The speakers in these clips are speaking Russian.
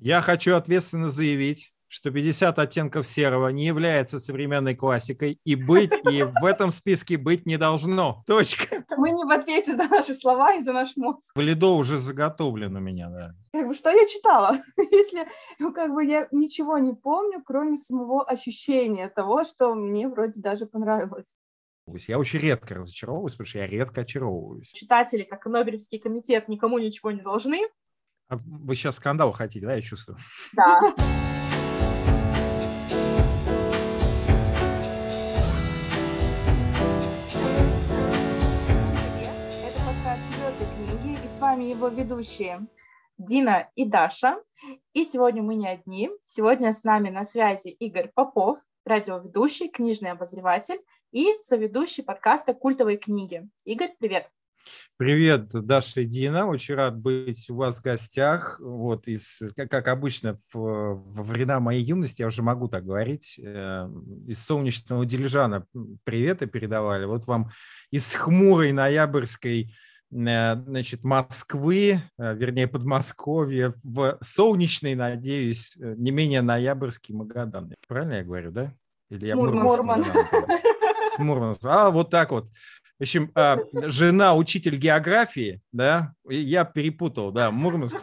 Я хочу ответственно заявить, что 50 оттенков серого не является современной классикой и быть, и в этом списке быть не должно. Точка. Мы не в ответе за наши слова и за наш мозг. Валидо уже заготовлен у меня, да. Как бы, что я читала? Если, ну, как бы, я ничего не помню, кроме самого ощущения того, что мне вроде даже понравилось. Я очень редко разочаровываюсь, потому что я редко очаровываюсь. Читатели, как и Нобелевский комитет, никому ничего не должны. А вы сейчас скандал хотите, да, я чувствую? Да. Это подкаст «Звезды книги», и с вами его ведущие Дина и Даша. И сегодня мы не одни. Сегодня с нами на связи Игорь Попов, радиоведущий, книжный обозреватель и соведущий подкаста «Культовые книги». Игорь, привет! Привет, Даша и Дина. Очень рад быть у вас в гостях. Вот из, как, обычно, в, во времена моей юности, я уже могу так говорить, э, из солнечного дилижана приветы передавали. Вот вам из хмурой ноябрьской э, значит, Москвы, э, вернее, Подмосковья, в солнечный, надеюсь, э, не менее ноябрьский Магадан. Правильно я говорю, да? Или я Мурман. С Мурманска. А, вот так вот. В общем, а, жена учитель географии, да, я перепутал, да, Мурманск.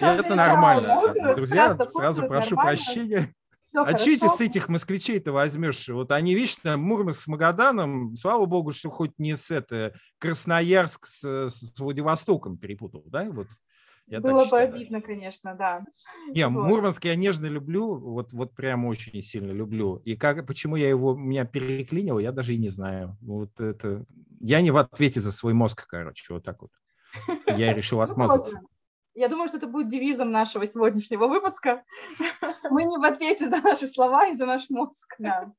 Это нормально. Друзья, сразу прошу прощения. а что эти с этих москвичей-то возьмешь? Вот они вечно Мурманск с Магаданом, слава богу, что хоть не с это Красноярск с, с Владивостоком перепутал, да? Вот я Было бы считаю. обидно, конечно, да. Не, вот. Мурманск я нежно люблю, вот, вот прям очень сильно люблю. И как, почему я его, меня переклинил, я даже и не знаю. Вот это... Я не в ответе за свой мозг, короче, вот так вот. Я решил ну, отмазаться. Я думаю, что это будет девизом нашего сегодняшнего выпуска. Мы не в ответе за наши слова и за наш мозг. Да.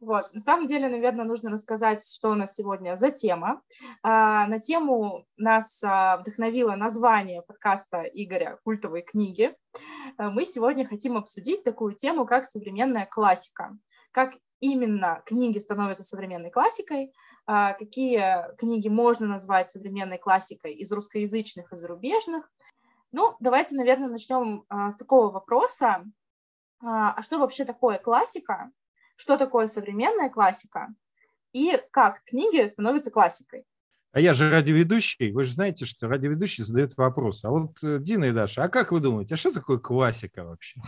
Вот. На самом деле, наверное, нужно рассказать, что у нас сегодня за тема. А, на тему нас а, вдохновило название подкаста Игоря «Культовые книги». А, мы сегодня хотим обсудить такую тему, как современная классика. Как именно книги становятся современной классикой, какие книги можно назвать современной классикой из русскоязычных и зарубежных. Ну, давайте, наверное, начнем с такого вопроса. А что вообще такое классика? Что такое современная классика и как книги становятся классикой. А я же радиоведущий. Вы же знаете, что радиоведущий задает вопрос. А вот э, Дина и Даша, а как вы думаете, а что такое классика вообще?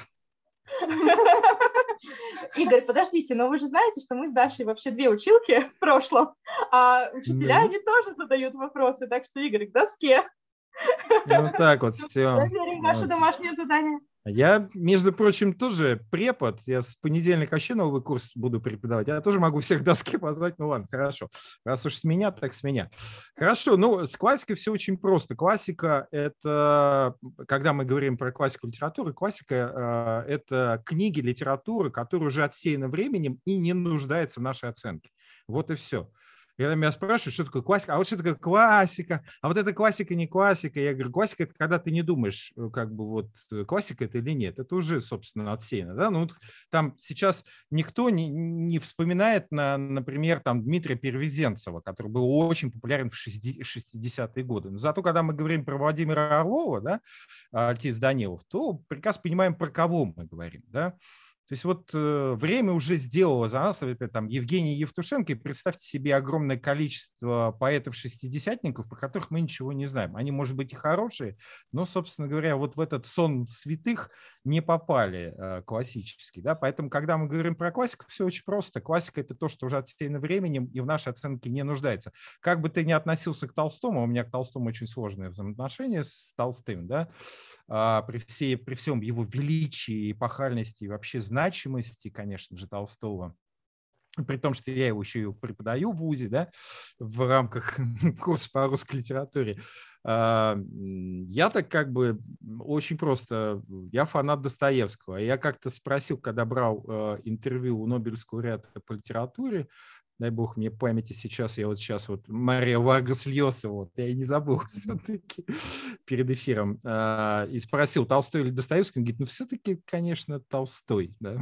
Игорь, подождите, но вы же знаете, что мы с Дашей вообще две училки в прошлом, а учителя, они тоже задают вопросы, так что, Игорь, к доске. Ну так вот, все. Проверим ваше домашнее задание. Я, между прочим, тоже препод. Я с понедельника вообще новый курс буду преподавать. Я тоже могу всех доски позвать. Ну ладно, хорошо. Раз уж с меня, так с меня. Хорошо, ну с классикой все очень просто. Классика – это, когда мы говорим про классику литературы, классика э, – это книги литературы, которые уже отсеяны временем и не нуждаются в нашей оценке. Вот и все. Когда меня спрашивают, что такое классика, а вот что такое классика, а вот это классика, не классика. Я говорю, классика – это когда ты не думаешь, э, как бы вот э, классика это или нет. Это уже, собственно, отсеяно. Да? Ну, там сейчас никто не, не вспоминает, на, например, там Дмитрия Перевезенцева, который был очень популярен в 60-е годы. Но зато, когда мы говорим про Владимира Орлова, да, артист Данилов, то прекрасно понимаем, про кого мы говорим. Да? То есть вот э, время уже сделало за нас, например, там Евгений Евтушенко, и представьте себе огромное количество поэтов-шестидесятников, про которых мы ничего не знаем. Они, может быть, и хорошие, но, собственно говоря, вот в этот сон святых не попали э, классически. Да? Поэтому, когда мы говорим про классику, все очень просто. Классика – это то, что уже отсеяно временем и в нашей оценке не нуждается. Как бы ты ни относился к Толстому, у меня к Толстому очень сложные взаимоотношения с Толстым, да? а, при, всей, при всем его величии, эпохальности и вообще значимости, конечно же, Толстого, при том, что я его еще и преподаю в ВУЗе, да, в рамках курса по русской литературе, а, я так как бы очень просто, я фанат Достоевского. Я как-то спросил, когда брал а, интервью у Нобелевского ряда по литературе, дай бог мне памяти сейчас, я вот сейчас вот Мария Варгас Льоса, вот, я и не забыл все-таки перед эфиром, а, и спросил, Толстой или Достоевский, он говорит, ну все-таки, конечно, Толстой, да.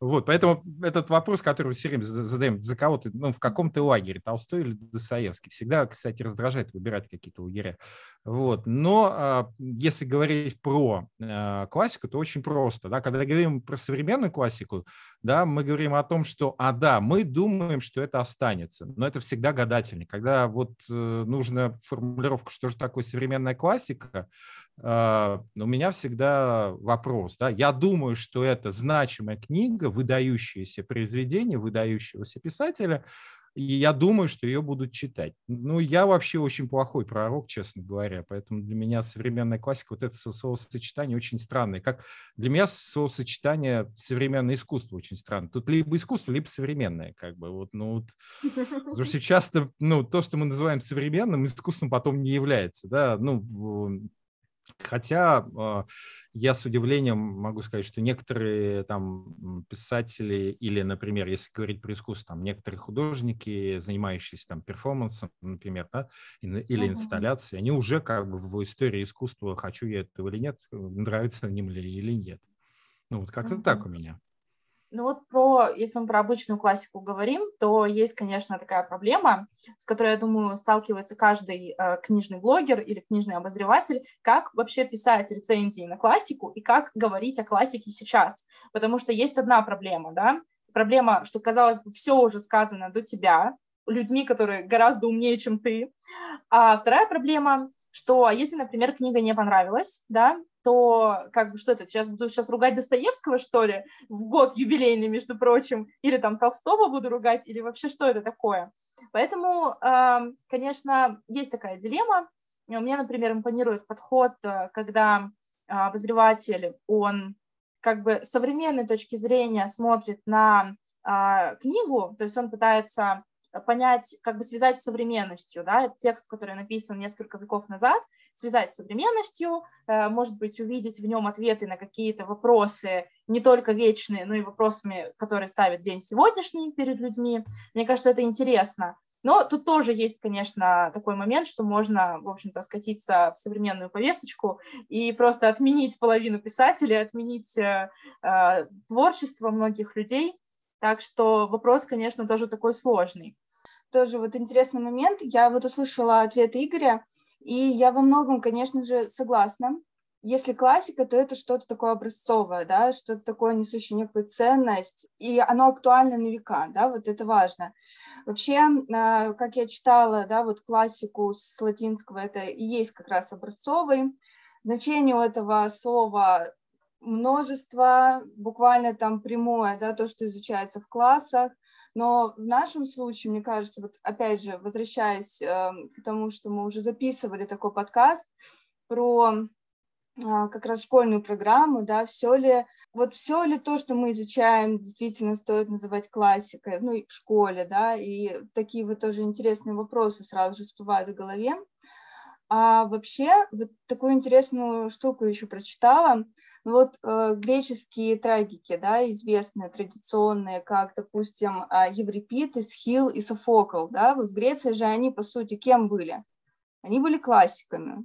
Вот, поэтому этот вопрос, который мы все время задаем, за кого ты, ну, в каком ты лагере, Толстой или Достоевский, всегда, кстати, раздражает выбирать какие-то лагеря. Вот, но а, если говорить про а, классику, то очень просто, да, когда говорим про современную классику, да, мы говорим о том, что, а, да, мы думаем, что это останется, но это всегда гадательно. Когда вот э, нужна формулировка, что же такое современная классика, у меня всегда вопрос. Да? Я думаю, что это значимая книга, выдающееся произведение, выдающегося писателя, и я думаю, что ее будут читать. Ну, я вообще очень плохой пророк, честно говоря, поэтому для меня современная классика, вот это словосочетание очень странное. Как для меня словосочетание современное искусство очень странное. Тут либо искусство, либо современное, как бы, вот, ну, вот, потому что часто, ну, то, что мы называем современным, искусством потом не является, да, ну, Хотя а, я с удивлением могу сказать, что некоторые там писатели или, например, если говорить про искусство, там некоторые художники, занимающиеся там перформансом, например, да, или инсталляцией, они уже как бы в истории искусства, хочу я этого или нет, нравится им ли или нет. Ну вот как-то так у меня. Ну вот про, если мы про обычную классику говорим, то есть, конечно, такая проблема, с которой, я думаю, сталкивается каждый э, книжный блогер или книжный обозреватель, как вообще писать рецензии на классику и как говорить о классике сейчас. Потому что есть одна проблема, да, проблема, что, казалось бы, все уже сказано до тебя, людьми, которые гораздо умнее, чем ты. А вторая проблема, что если, например, книга не понравилась, да, то как бы что это, сейчас буду сейчас ругать Достоевского, что ли, в год юбилейный, между прочим, или там Толстого буду ругать, или вообще что это такое. Поэтому, конечно, есть такая дилемма. Мне, например, импонирует подход, э, когда обозреватель, он как бы современной точки зрения смотрит на а, книгу, то есть он пытается понять, как бы связать с современностью, да, текст, который написан несколько веков назад, связать с современностью, э, может быть, увидеть в нем ответы на какие-то вопросы, не только вечные, но и вопросами, которые ставит день сегодняшний перед людьми. Мне кажется, это интересно. Но тут тоже есть, конечно, такой момент, что можно, в общем-то, скатиться в современную повесточку и просто отменить половину писателей, отменить э, э, творчество многих людей, так что вопрос, конечно, тоже такой сложный. Тоже вот интересный момент. Я вот услышала ответ Игоря, и я во многом, конечно же, согласна. Если классика, то это что-то такое образцовое, да, что-то такое несущее некую ценность, и оно актуально на века, да, вот это важно. Вообще, а, как я читала, да, вот классику с латинского, это и есть как раз образцовый. Значение у этого слова множество, буквально там прямое, да, то, что изучается в классах, но в нашем случае, мне кажется, вот опять же, возвращаясь э, к тому, что мы уже записывали такой подкаст про э, как раз школьную программу, да, все ли, вот все ли то, что мы изучаем, действительно стоит называть классикой, ну, и в школе, да, и такие вот тоже интересные вопросы сразу же всплывают в голове. А вообще, вот такую интересную штуку еще прочитала, вот э, греческие трагики, да, известные, традиционные, как, допустим, э, Еврипид, Исхил и Софокл, да, вот в Греции же они, по сути, кем были? Они были классиками.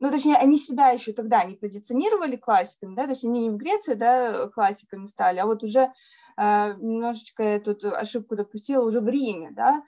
Ну, точнее, они себя еще тогда не позиционировали классиками, да, то есть они не в Греции, да, классиками стали, а вот уже э, немножечко я тут ошибку допустила уже в Риме, да,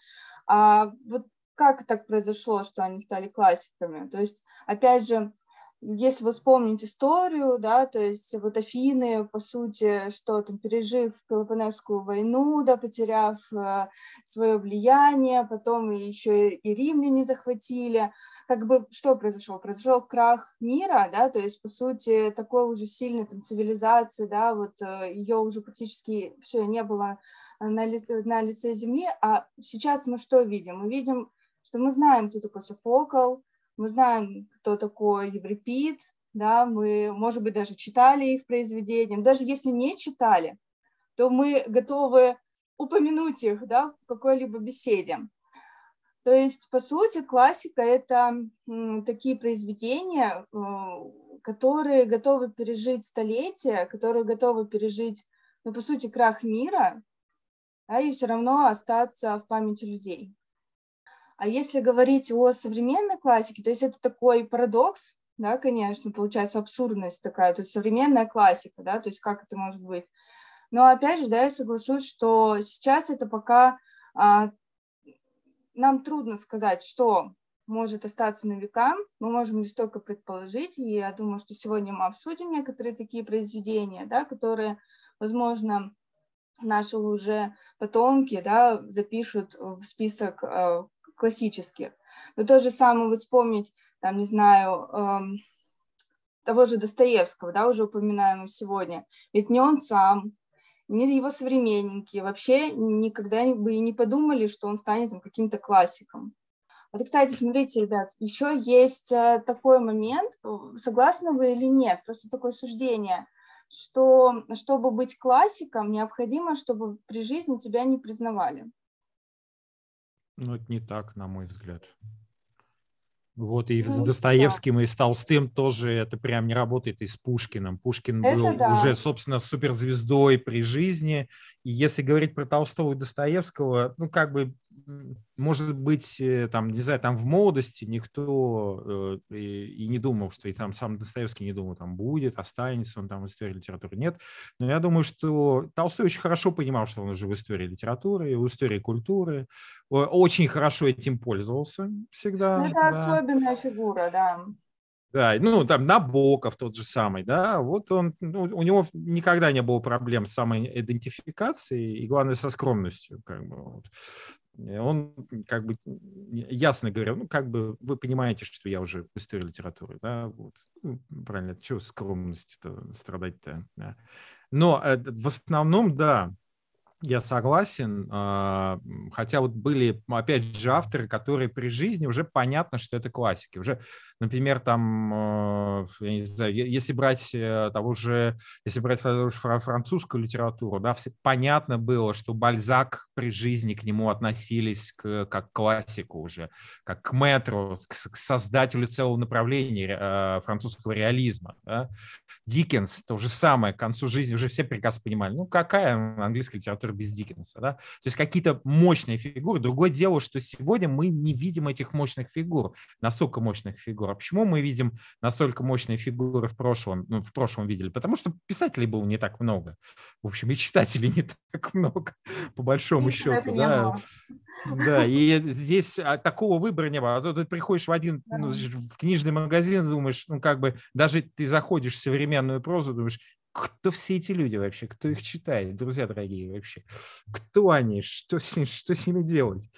а вот как так произошло, что они стали классиками? То есть, опять же, если вот вспомнить историю, да, то есть вот Афины, по сути, что там, пережив Пелопонесскую войну, да, потеряв э, свое влияние, потом еще и римляне захватили, как бы что произошло? Произошел крах мира, да, то есть, по сути, такой уже сильной там цивилизации, да, вот э, ее уже практически все не было на, ли, на лице земли, а сейчас мы что видим? Мы видим, что мы знаем, кто такой Софокл, мы знаем, кто такой Еврипид, да, мы, может быть, даже читали их произведения, даже если не читали, то мы готовы упомянуть их, да, в какой-либо беседе. То есть, по сути, классика — это такие произведения, э, которые готовы пережить столетия, которые готовы пережить, ну, по сути, крах мира, да, и все равно остаться в памяти людей. А если говорить о современной классике, то есть это такой парадокс, да, конечно, получается абсурдность такая, то есть современная классика, да, то есть как это может быть? Но опять же, да, я соглашусь, что сейчас это пока а, нам трудно сказать, что может остаться на века. Мы можем лишь только предположить, и я думаю, что сегодня мы обсудим некоторые такие произведения, да, которые, возможно, наши уже потомки да, запишут в список э, классических. Но то же самое вот вспомнить, там, не знаю, э, того же Достоевского, да, уже упоминаемого сегодня. Ведь не он сам, не его современники вообще никогда бы и не подумали, что он станет каким-то классиком. Вот, кстати, смотрите, ребят, еще есть э, такой момент, э, согласны вы или нет, просто такое суждение, что чтобы быть классиком, необходимо, чтобы при жизни тебя не признавали. Ну, это не так, на мой взгляд. Вот и ну, с Достоевским, да. и с Толстым тоже это прям не работает, и с Пушкиным. Пушкин это был да. уже, собственно, суперзвездой при жизни. И если говорить про Толстого и Достоевского, ну, как бы может быть, э, там, не знаю, там в молодости никто э, и, и не думал, что и там сам Достоевский не думал, там будет, останется он там в истории литературы. Нет. Но я думаю, что Толстой очень хорошо понимал, что он уже в истории литературы, в истории культуры. Очень хорошо этим пользовался всегда. Ну, это да. особенная фигура, да. Да, ну там Набоков тот же самый, да, вот он, ну, у него никогда не было проблем с самоидентификацией и, главное, со скромностью, как бы, вот. Он как бы ясно говорил, ну, как бы вы понимаете, что я уже в истории литературы, да, вот, ну, правильно, чего скромности-то страдать-то, да. Но э, в основном, да, я согласен, а, хотя вот были, опять же, авторы, которые при жизни уже понятно, что это классики. Уже, например, там, а, я не знаю, если брать э, того же, если брать французскую литературу, да, все, понятно было, что Бальзак при жизни к нему относились к, как к классику уже, как к метру, к, к создателю целого направления э, французского реализма. Да. Диккенс, то же самое, к концу жизни уже все прекрасно понимали, ну какая английская литература без Диккенса, да, то есть какие-то мощные фигуры. Другое дело, что сегодня мы не видим этих мощных фигур, настолько мощных фигур. А почему мы видим настолько мощные фигуры в прошлом, ну, в прошлом видели? Потому что писателей было не так много. В общем, и читателей не так много, по большому и счету, да. Да, и здесь а, такого выбора не было. А то ты приходишь в один ну, в книжный магазин и думаешь, ну, как бы, даже ты заходишь в современную прозу, думаешь, кто все эти люди вообще, кто их читает, друзья дорогие вообще, кто они, что с, что с ними делать.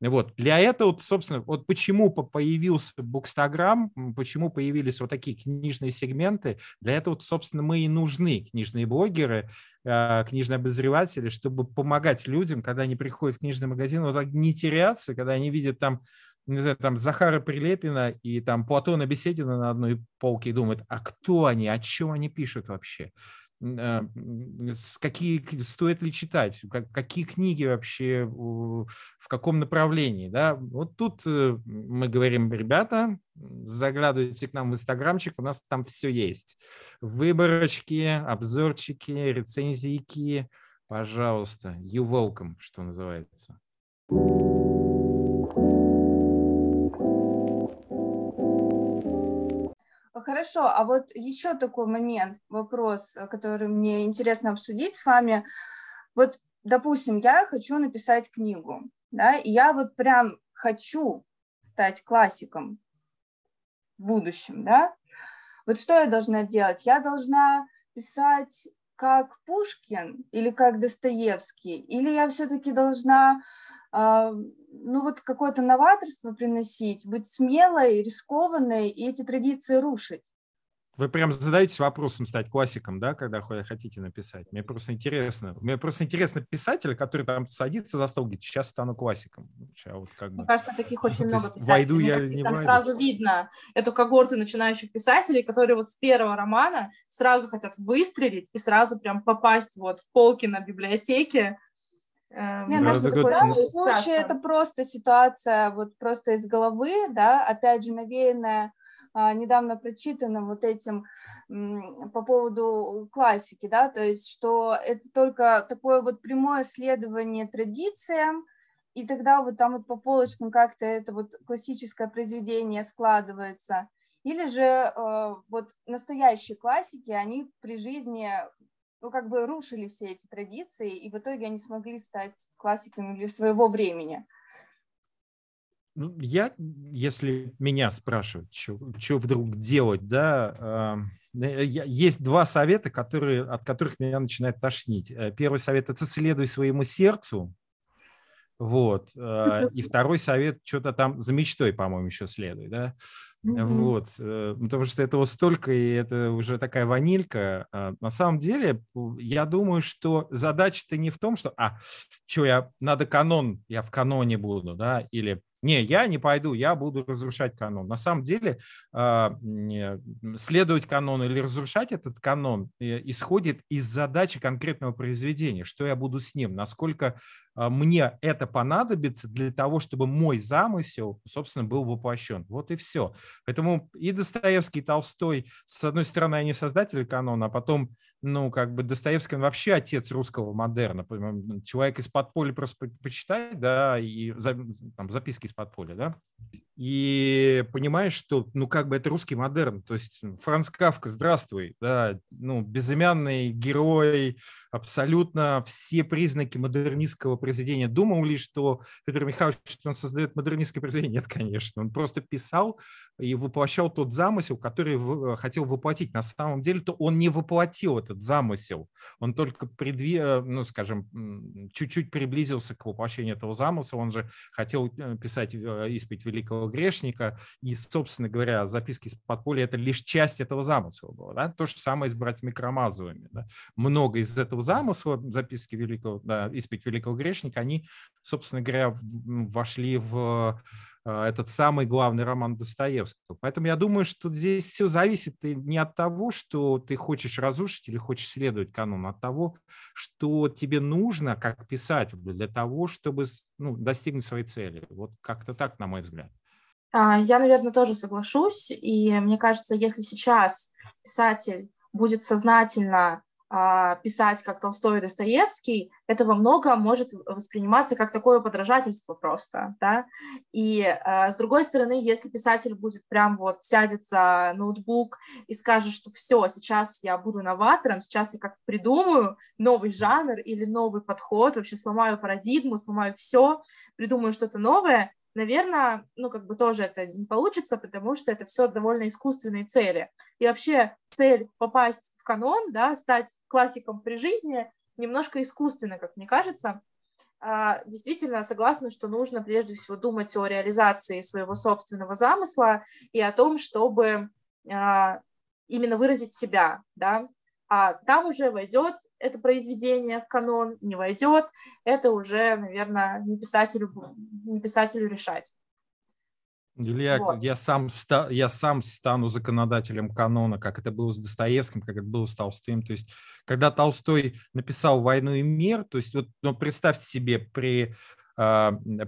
Вот. Для этого, собственно, вот почему появился Букстаграм, почему появились вот такие книжные сегменты, для этого, собственно, мы и нужны, книжные блогеры, а, книжные обозреватели, чтобы помогать людям, когда они приходят в книжный магазин, вот так не теряться, когда они видят там не знаю, там Захара Прилепина и там Платона Беседина на одной полке и думают, а кто они, о чем они пишут вообще? Э, какие стоит ли читать, какие книги вообще, в каком направлении, да, вот тут э, мы говорим, ребята, заглядывайте к нам в инстаграмчик, у нас там все есть, выборочки, обзорчики, рецензийки, пожалуйста, you welcome, что называется. Хорошо, а вот еще такой момент, вопрос, э, который мне интересно обсудить с вами. Вот, допустим, я хочу написать книгу, да, и я вот прям хочу стать классиком в будущем, да. Вот что я должна делать? Я должна писать как Пушкин или как Достоевский, или я все-таки должна ну вот какое-то новаторство приносить, быть смелой, рискованной и эти традиции рушить. Вы прям задаетесь вопросом стать классиком, да, когда хотите написать? Мне просто интересно. Мне просто интересно писатель, который там садится за стол, говорит, сейчас стану классиком. Сейчас вот как бы... Мне кажется, таких очень много писателей. Войду я не Там войду. сразу видно эту когорту начинающих писателей, которые вот с первого романа сразу хотят выстрелить и сразу прям попасть вот в полки на библиотеке, Эм, Мне кажется, в данном случае это просто ситуация вот просто из головы, да, опять же, навеянная а, недавно прочитанным вот этим по поводу классики, да, то есть что это только такое вот прямое следование традициям, и тогда вот там вот по полочкам как-то это вот классическое произведение складывается. Или же э, вот настоящие классики, они при жизни ну, как бы рушили все эти традиции, и в итоге они смогли стать классиками для своего времени. Ну, я, если меня спрашивают, что вдруг делать, да, э, есть два совета, которые, от которых меня начинает тошнить. Э, первый совет – это следуй своему сердцу, вот, э, и второй совет – что-то там за мечтой, по-моему, еще следуй, да, Mm-hmm. Вот, потому что этого столько, и это уже такая ванилька. На самом деле, я думаю, что задача-то не в том, что, а, что я, надо канон, я в каноне буду, да, или не, я не пойду, я буду разрушать канон. На самом деле а, следовать канону или разрушать этот канон э, исходит из задачи конкретного произведения, что я буду с ним, насколько а, мне это понадобится для того, чтобы мой замысел, собственно, был воплощен. Вот и все. Поэтому и Достоевский, и Толстой, с одной стороны, они создатели канона, а потом ну, как бы Достоевский, он вообще отец русского модерна. Человек из подполья просто почитать, да, и там, записки из подполья, да, и понимаешь, что, ну, как бы это русский модерн, то есть Франц Кавка, здравствуй, да, ну, безымянный герой, абсолютно все признаки модернистского произведения. Думал ли, что Петр Михайлович, что он создает модернистское произведение? Нет, конечно. Он просто писал и воплощал тот замысел, который э, хотел воплотить. На самом деле-то он не воплотил этот замысел. Он только, предви... Э, ну, скажем, чуть-чуть приблизился к воплощению этого замысла. Он же хотел э, писать исповедь великого грешника. И, собственно говоря, записки из подполья – это лишь часть этого замысла была. Да? То же самое с братьями Карамазовыми. Да? Много из этого замысла, записки великого, да, исповедь великого грешника, они, собственно говоря, вошли в а, этот самый главный роман Достоевского. Поэтому я думаю, что здесь все зависит не от того, что ты хочешь разрушить или хочешь следовать канону, а от того, что тебе нужно как писателю для того, чтобы ну, достигнуть своей цели. Вот как-то так, на мой взгляд. А, я, наверное, тоже соглашусь. И мне кажется, если сейчас писатель будет сознательно писать как Толстой и Достоевский, это во многом может восприниматься как такое подражательство просто, да, и а, с другой стороны, если писатель будет прям вот сядет за ноутбук и скажет, что все, сейчас я буду новатором, сейчас я как придумаю новый жанр или новый подход, вообще сломаю парадигму, сломаю все, придумаю что-то новое, наверное, ну, как бы тоже это не получится, потому что это все довольно искусственные цели. И вообще цель попасть в канон, да, стать классиком при жизни, немножко искусственно, как мне кажется. А, действительно, согласна, что нужно прежде всего думать о реализации своего собственного замысла и о том, чтобы а, именно выразить себя, да, а там уже войдет это произведение в канон, не войдет, это уже, наверное, не писателю, не писателю решать. Илья, вот. я, сам ста, я сам стану законодателем канона, как это было с Достоевским, как это было с Толстым. То есть, когда Толстой написал «Войну и мир», то есть, вот, ну, представьте себе, при,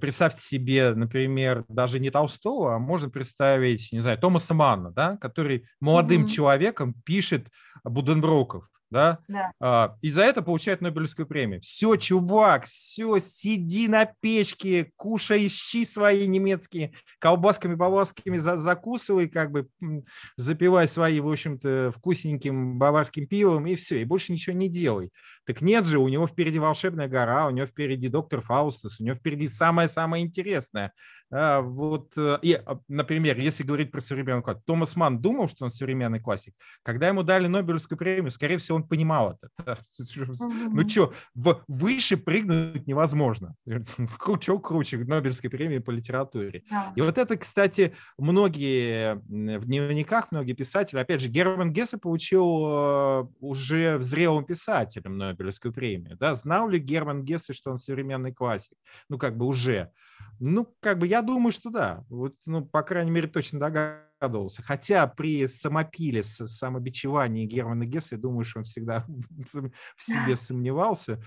представьте себе, например, даже не Толстого, а можно представить, не знаю, Томаса Манна, да, который молодым mm-hmm. человеком пишет Буденброков да, да. А, и за это получает Нобелевскую премию. Все, чувак, все, сиди на печке, кушай щи свои немецкие, колбасками баварскими за, закусывай, как бы запивай свои, в общем-то, вкусненьким баварским пивом, и все, и больше ничего не делай. Так нет же, у него впереди волшебная гора, у него впереди доктор Фаустус, у него впереди самое-самое интересное. А, вот, э, и, а, например, если говорить про современный классик, Томас Ман думал, что он современный классик. Когда ему дали Нобелевскую премию, скорее всего, он понимал это. Ну что, выше прыгнуть невозможно. Круче, круче Нобелевской премии по литературе. И вот это, кстати, многие в дневниках, многие писатели, опять же, Герман Гессе получил э, уже зрелым писателем Нобелевскую премию. Да? Знал ли Герман Гессе, что он современный классик? Ну, как бы уже. Ну, как бы я думаю, что да. Вот, ну, по крайней мере, точно догадывался. Хотя при самопиле, самобичевании Германа Гесса, я думаю, что он всегда в себе сомневался.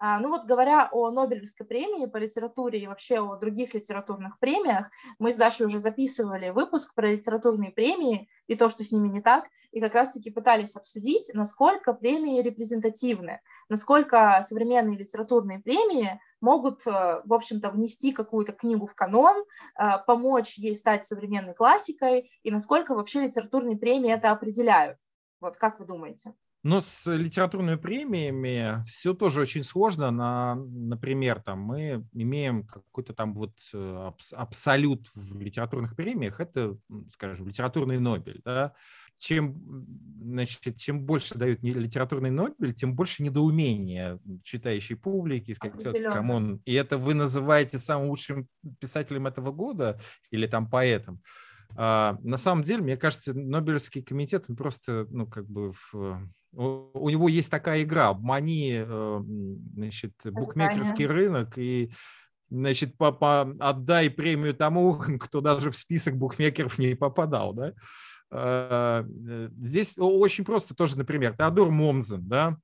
Ну вот говоря о Нобелевской премии по литературе и вообще о других литературных премиях, мы с Дашей уже записывали выпуск про литературные премии и то, что с ними не так, и как раз-таки пытались обсудить, насколько премии репрезентативны, насколько современные литературные премии могут, э, в общем-то, внести какую-то книгу в канон, э, помочь ей стать современной классикой, и насколько вообще литературные премии это определяют. Вот как вы думаете? Но с литературными премиями все тоже очень сложно. На, например, там мы имеем какой-то там вот э, абсолют в литературных премиях, это, скажем, литературный Нобель. Да? Чем, значит, чем больше дают литературный Нобель, тем больше недоумения читающей публики. Come on. И это вы называете самым лучшим писателем этого года или там поэтом. А, на самом деле, мне кажется, Нобелевский комитет просто, ну, как бы в, у него есть такая игра, обмани, э, значит, букмекерский рынок и значит, по, по, отдай премию тому, кто даже в список букмекеров не попадал, да. А, э, здесь очень просто тоже, например, Теодор Момзен, да,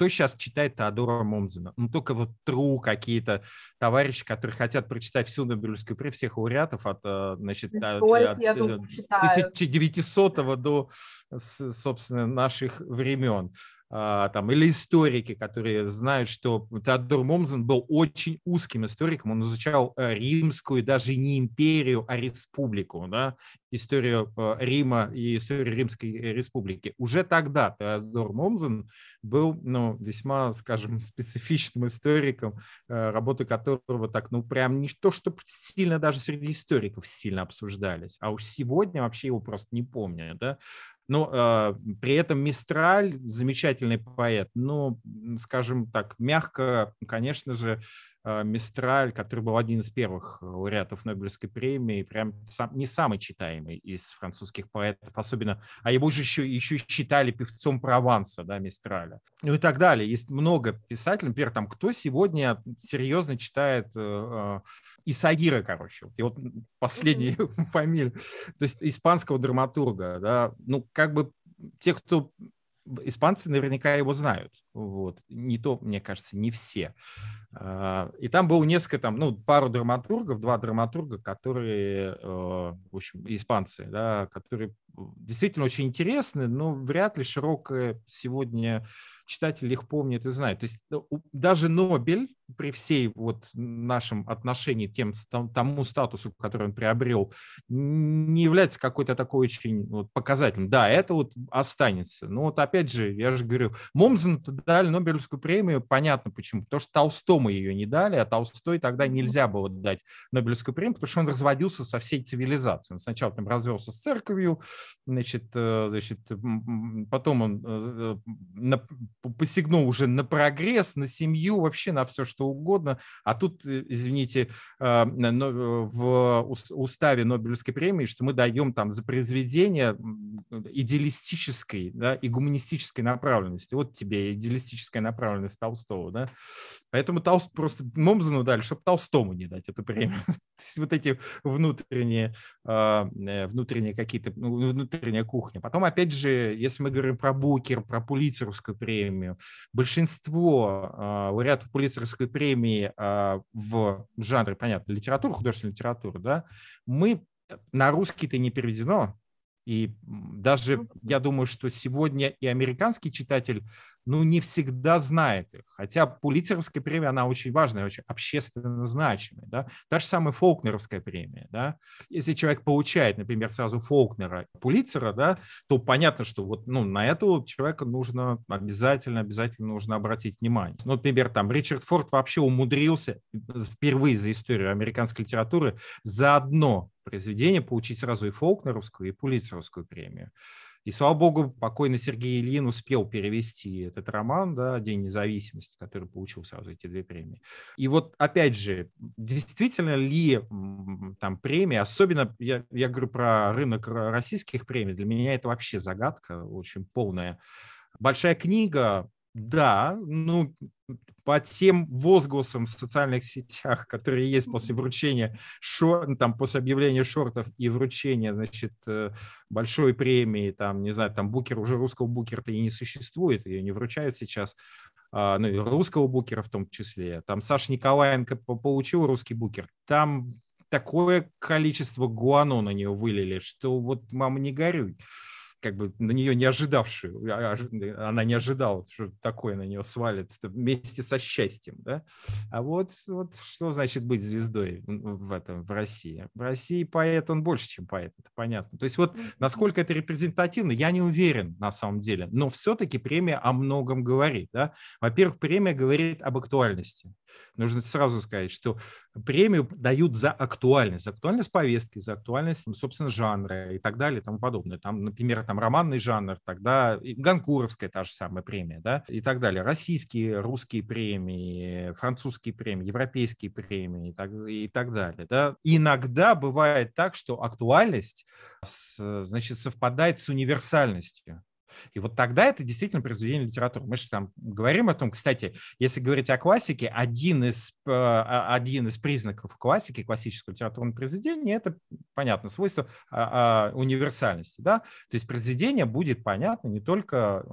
кто сейчас читает Теодора Момзена? Ну, только вот тру какие-то товарищи, которые хотят прочитать всю Нобелевскую премию, всех лауреатов от, э, значит, от, от 1900 до, собственно, наших времен. А, там, или историки, которые знают, что Теодор Момзен был очень узким историком, он изучал э, римскую, даже не империю, а республику, да, историю э, Рима и историю Римской республики. Уже тогда Теодор Момзен был ну, весьма, скажем, специфичным историком, э, работы которого так, ну, прям не то, что сильно даже среди историков сильно обсуждались, а уж сегодня вообще его просто не помню, да, но э, при этом Мистраль замечательный поэт. Ну, скажем так, мягко, конечно же, Мистраль, который был один из первых лауреатов Нобелевской премии, прям сам, не самый читаемый из французских поэтов, особенно, а его же еще, еще считали певцом Прованса, да, Мистраля. Ну и так далее. Есть много писателей, например, там, кто сегодня серьезно читает э, э Исагира, короче, вот, и вот последняя фамилия, то есть испанского драматурга, да, ну, как бы те, кто испанцы наверняка его знают. Вот. Не то, мне кажется, не все. А, и там было несколько, там, ну, пару драматургов, два драматурга, которые, э, в общем, испанцы, да, которые действительно очень интересны, но вряд ли широкое сегодня читатель их помнит и знает. То есть ну, даже Нобель при всей вот нашем отношении тем, тому статусу, который он приобрел, не является какой-то такой очень вот, показательным. Да, это вот останется. Но вот опять же, я же говорю, Момзену дали Нобелевскую премию, понятно почему. Потому что Толстому ее не дали, а Толстой тогда нельзя было дать Нобелевскую премию, потому что он разводился со всей цивилизацией. Он сначала там развелся с церковью, значит, э, значит потом он э, э, посягнул уже на прогресс, на семью, вообще на все, что угодно. А тут, э, извините, а, в уставе Нобелевской премии, что мы даем там за произведение идеалистической да, и гуманистической направленности. Вот тебе идеалистическая направленность Толстого. Да? Поэтому Толст просто Момзену дали, чтобы Толстому не дать эту премию. вот эти внутренние, а, э, внутренние какие-то, ну, внутренняя кухня. Потом, опять же, если мы говорим про Букер, про Пулицеровскую премию, большинство а, лауреатов Пулицеровской премии а, в жанре, понятно, литература, художественная литература, да, мы на русский-то не переведено, и даже я думаю, что сегодня и американский читатель ну, не всегда знает их. Хотя Пулитцеровская премия, она очень важная, очень общественно значимая. Да? Та же самая Фолкнеровская премия. Да? Если человек получает, например, сразу Фолкнера, Пулитцера, да, то понятно, что вот, ну, на этого человека нужно обязательно, обязательно нужно обратить внимание. Ну, например, там Ричард Форд вообще умудрился впервые за историю американской литературы за одно произведение получить сразу и Фолкнеровскую, и Пулитцеровскую премию. И, слава богу, покойный Сергей Ильин успел перевести этот роман, да, «День независимости», который получил сразу эти две премии. И вот, опять же, действительно ли там премии, особенно, я, я говорю про рынок российских премий, для меня это вообще загадка очень полная. Большая книга, да, ну, по тем возгласам в социальных сетях, которые есть после вручения, шор, ну, там, после объявления шортов и вручения, значит, э, большой премии, там, не знаю, там, букер, уже русского букера-то и не существует, ее не вручают сейчас, а, ну и русского букера в том числе. Там Саша Николаенко получил русский букер. Там такое количество гуано на нее вылили, что вот мама не горюй как бы на нее не ожидавшую, а, она не ожидала, что такое на нее свалится вместе со счастьем, да? А вот, вот что значит быть звездой в этом, в России? В России поэт, он больше, чем поэт, это понятно. То есть вот насколько это репрезентативно, я не уверен на самом деле, но все-таки премия о многом говорит, да? Во-первых, премия говорит об актуальности. Нужно сразу сказать, что премию дают за актуальность, за актуальность повестки, за актуальность, собственно, жанра и так далее и тому подобное. Там, например, там романный жанр, тогда Ганкуровская та же самая премия, да, и так далее. Российские, русские премии, французские премии, европейские премии и так, и так далее, да. Иногда бывает так, что актуальность, значит, совпадает с универсальностью. И вот тогда это действительно произведение литературы. Мы же там говорим о том, кстати, если говорить о классике, один из, э, один из признаков классики, классического литературного произведения, это, понятно, свойство а, а, универсальности. Да? То есть произведение будет понятно не только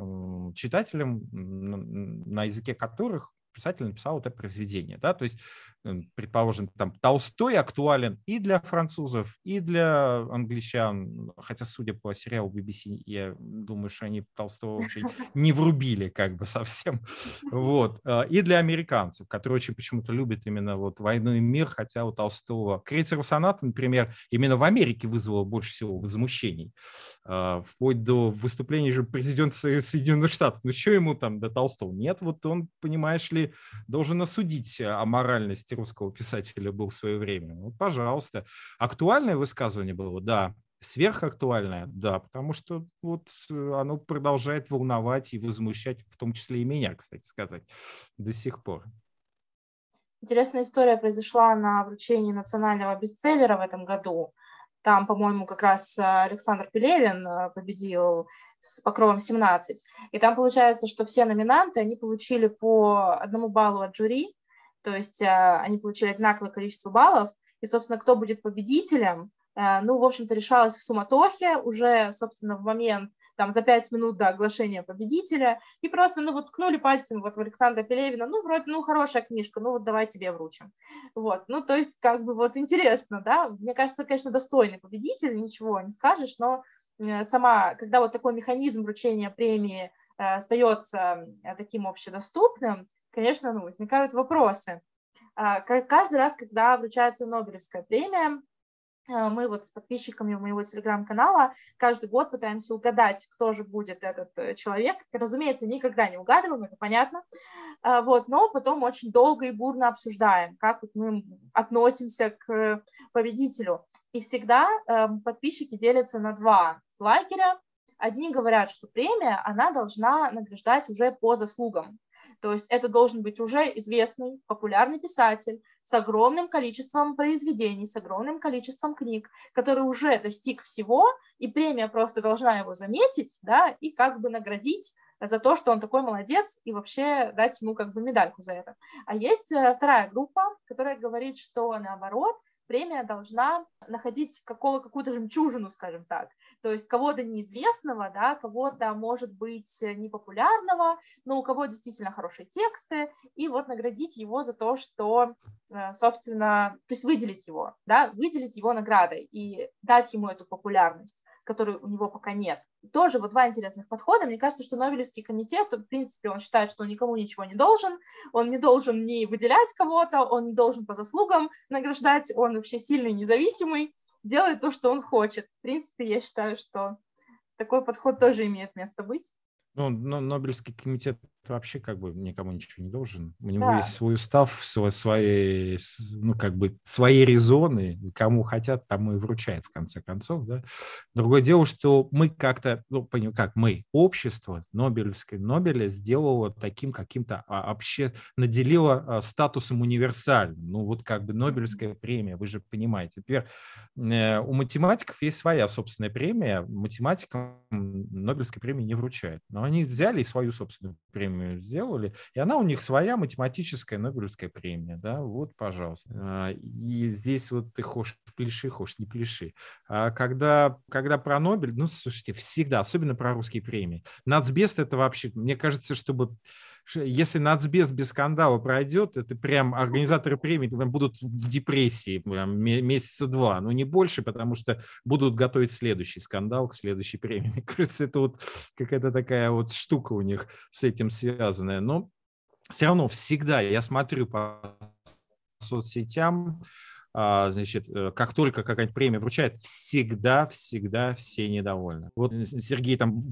читателям, на языке которых писатель написал это произведение. Да? То есть предположим, там Толстой актуален и для французов, и для англичан, хотя, судя по сериалу BBC, я думаю, что они Толстого вообще не врубили как бы совсем, вот, а, и для американцев, которые очень почему-то любят именно вот «Войну и мир», хотя у Толстого Крейцеров соната, например, именно в Америке вызвало больше всего возмущений, а, вплоть до выступления же президента Соединенных Штатов, ну что ему там до Толстого? Нет, вот он, понимаешь ли, должен осудить аморальность русского писателя был в свое время. Вот, пожалуйста. Актуальное высказывание было, да. Сверхактуальное, да, потому что вот э, оно продолжает волновать и возмущать, в том числе и меня, кстати сказать, до сих пор. Интересная история произошла на вручении национального бестселлера в этом году. Там, по-моему, как раз э, Александр Пелевин э, победил с покровом 17. И там получается, что все номинанты, они получили по одному баллу от жюри, то есть а, они получили одинаковое количество баллов, и, собственно, кто будет победителем, э, ну, в общем-то, решалось в суматохе уже, собственно, в момент, там, за пять минут до оглашения победителя, и просто, ну, вот ткнули пальцем вот в Александра Пелевина, ну, вроде, ну, хорошая книжка, ну, вот давай тебе вручим. Вот, ну, то есть, как бы, вот интересно, да, мне кажется, конечно, достойный победитель, ничего не скажешь, но э, сама, когда вот такой механизм вручения премии э, остается таким общедоступным, конечно, ну, возникают вопросы. А, каждый раз, когда вручается Нобелевская премия, а, мы вот с подписчиками моего телеграм-канала каждый год пытаемся угадать, кто же будет этот э, человек. Разумеется, никогда не угадываем, это понятно. А, вот, но потом очень долго и бурно обсуждаем, как вот мы относимся к победителю. И всегда подписчики делятся на два лагеря. Одни говорят, что премия, она должна награждать уже по заслугам. То есть это должен быть уже известный, популярный писатель с огромным количеством произведений, с огромным количеством книг, который уже достиг всего, и премия просто должна его заметить, да, и как бы наградить за то, что он такой молодец, и вообще дать ему как бы медальку за это. А есть э, вторая группа, которая говорит, что наоборот, премия должна находить какого, какую-то жемчужину, скажем так. То есть кого-то неизвестного, да, кого-то, может быть, непопулярного, но у кого действительно хорошие тексты, и вот наградить его за то, что, э, собственно, то есть выделить его, да, выделить его наградой и дать ему эту популярность которой у него пока нет. Тоже вот два интересных подхода. Мне кажется, что Нобелевский комитет, в принципе, он считает, что он никому ничего не должен, он не должен не выделять кого-то, он не должен по заслугам награждать, он вообще сильный, независимый, делает то, что он хочет. В принципе, я считаю, что такой подход тоже имеет место быть. Ну, Нобелевский комитет вообще как бы никому ничего не должен. У него да. есть свой устав, свои, ну, как бы свои резоны. Кому хотят, тому и вручают, в конце концов. Да? Другое дело, что мы как-то, ну, понимаем, как мы, общество Нобелевское, Нобеля сделало таким каким-то, а, вообще наделило а, статусом универсальным. Ну, вот как бы Нобелевская премия, вы же понимаете. Например, э, у математиков есть своя собственная премия. Математикам Нобелевской премии не вручают. Но они взяли свою собственную премию премию сделали, и она у них своя математическая Нобелевская премия, да, вот, пожалуйста. А, и здесь вот ты хочешь пляши, хочешь не пляши. А когда, когда про Нобель, ну, слушайте, всегда, особенно про русские премии. Нацбест это вообще, мне кажется, чтобы если нацбес без скандала пройдет, это прям организаторы премии прям будут в депрессии прям месяца два, но не больше, потому что будут готовить следующий скандал к следующей премии. Мне кажется, это вот какая-то такая вот штука у них с этим связанная. Но все равно всегда я смотрю по соцсетям, значит, э, как только какая-нибудь премия вручает, всегда, всегда все недовольны. Вот Сергей там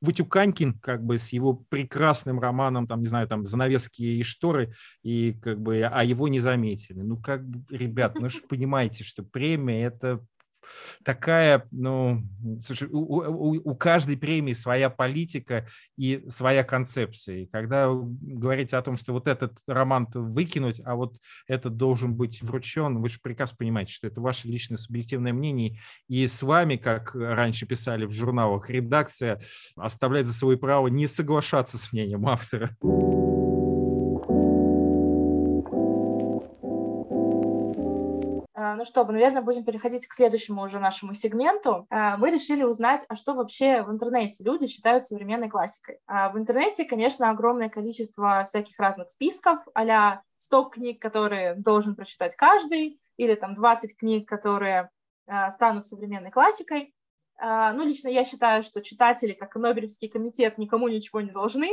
Вытюканькин, как бы с его прекрасным романом, там, не знаю, там, «Занавески и шторы», и как бы, а его не заметили. Ну, как ребят, ну, же понимаете, что премия – это такая, ну, слушай, у, у, у каждой премии своя политика и своя концепция. И когда говорите о том, что вот этот роман выкинуть, а вот этот должен быть вручен, вы же прекрасно понимаете, что это ваше личное субъективное мнение, и с вами, как раньше писали в журналах, редакция оставляет за собой право не соглашаться с мнением автора. Ну что, наверное, будем переходить к следующему уже нашему сегменту. А, мы решили узнать, а что вообще в интернете люди считают современной классикой. А, в интернете, конечно, огромное количество всяких разных списков, а 100 книг, которые должен прочитать каждый, или там 20 книг, которые а, станут современной классикой. А, ну, лично я считаю, что читатели, как и Нобелевский комитет, никому ничего не должны,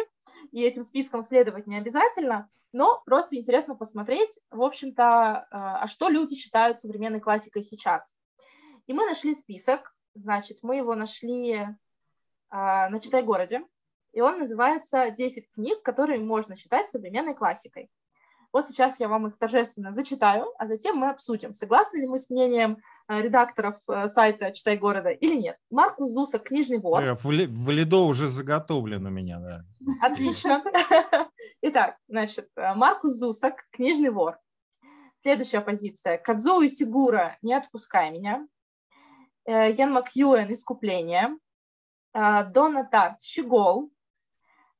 и этим списком следовать не обязательно, но просто интересно посмотреть, в общем-то, а, а что люди считают современной классикой сейчас. И мы нашли список, значит, мы его нашли а, на Читай-городе, и он называется «10 книг, которые можно считать современной классикой». Вот сейчас я вам их торжественно зачитаю, а затем мы обсудим, согласны ли мы с мнением э, редакторов э, сайта «Читай города» или нет. Маркус Зусак «Книжный вор». Э, Валидо уже заготовлен у меня, да. Отлично. Итак, значит, Маркус Зусак «Книжный вор». Следующая позиция. Кадзоу Сигура «Не отпускай меня». Ян Макьюэн «Искупление». Дона Тарт «Щегол».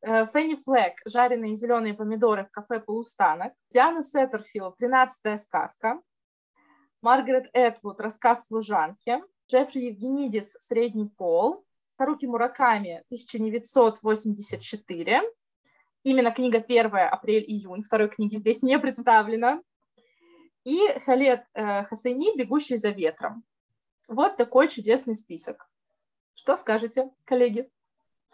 Э, Фенни Флэк «Жареные зеленые помидоры в кафе «Полустанок», Диана Сеттерфилд «Тринадцатая сказка», Маргарет Этвуд «Рассказ служанки», Джеффри Евгенидис «Средний пол», Харуки Мураками 1984, именно книга первая, апрель-июнь, второй книги здесь не представлена, и Халет э, Хасейни «Бегущий за ветром». Вот такой чудесный список. Что скажете, коллеги?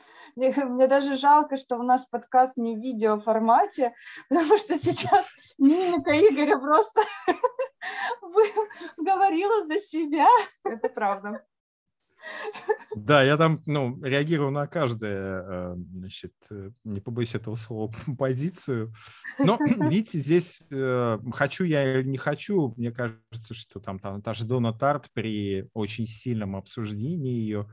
Мне, мне даже жалко, что у нас подкаст не в видеоформате, потому что сейчас мимика Игоря просто говорила за себя. Это правда. Да, я там ну, реагирую на каждое, э, значит, э, не побоюсь этого слова, позицию. Но, видите, здесь э, хочу я или не хочу, мне кажется, что там, там та же Дона Тарт при очень сильном обсуждении ее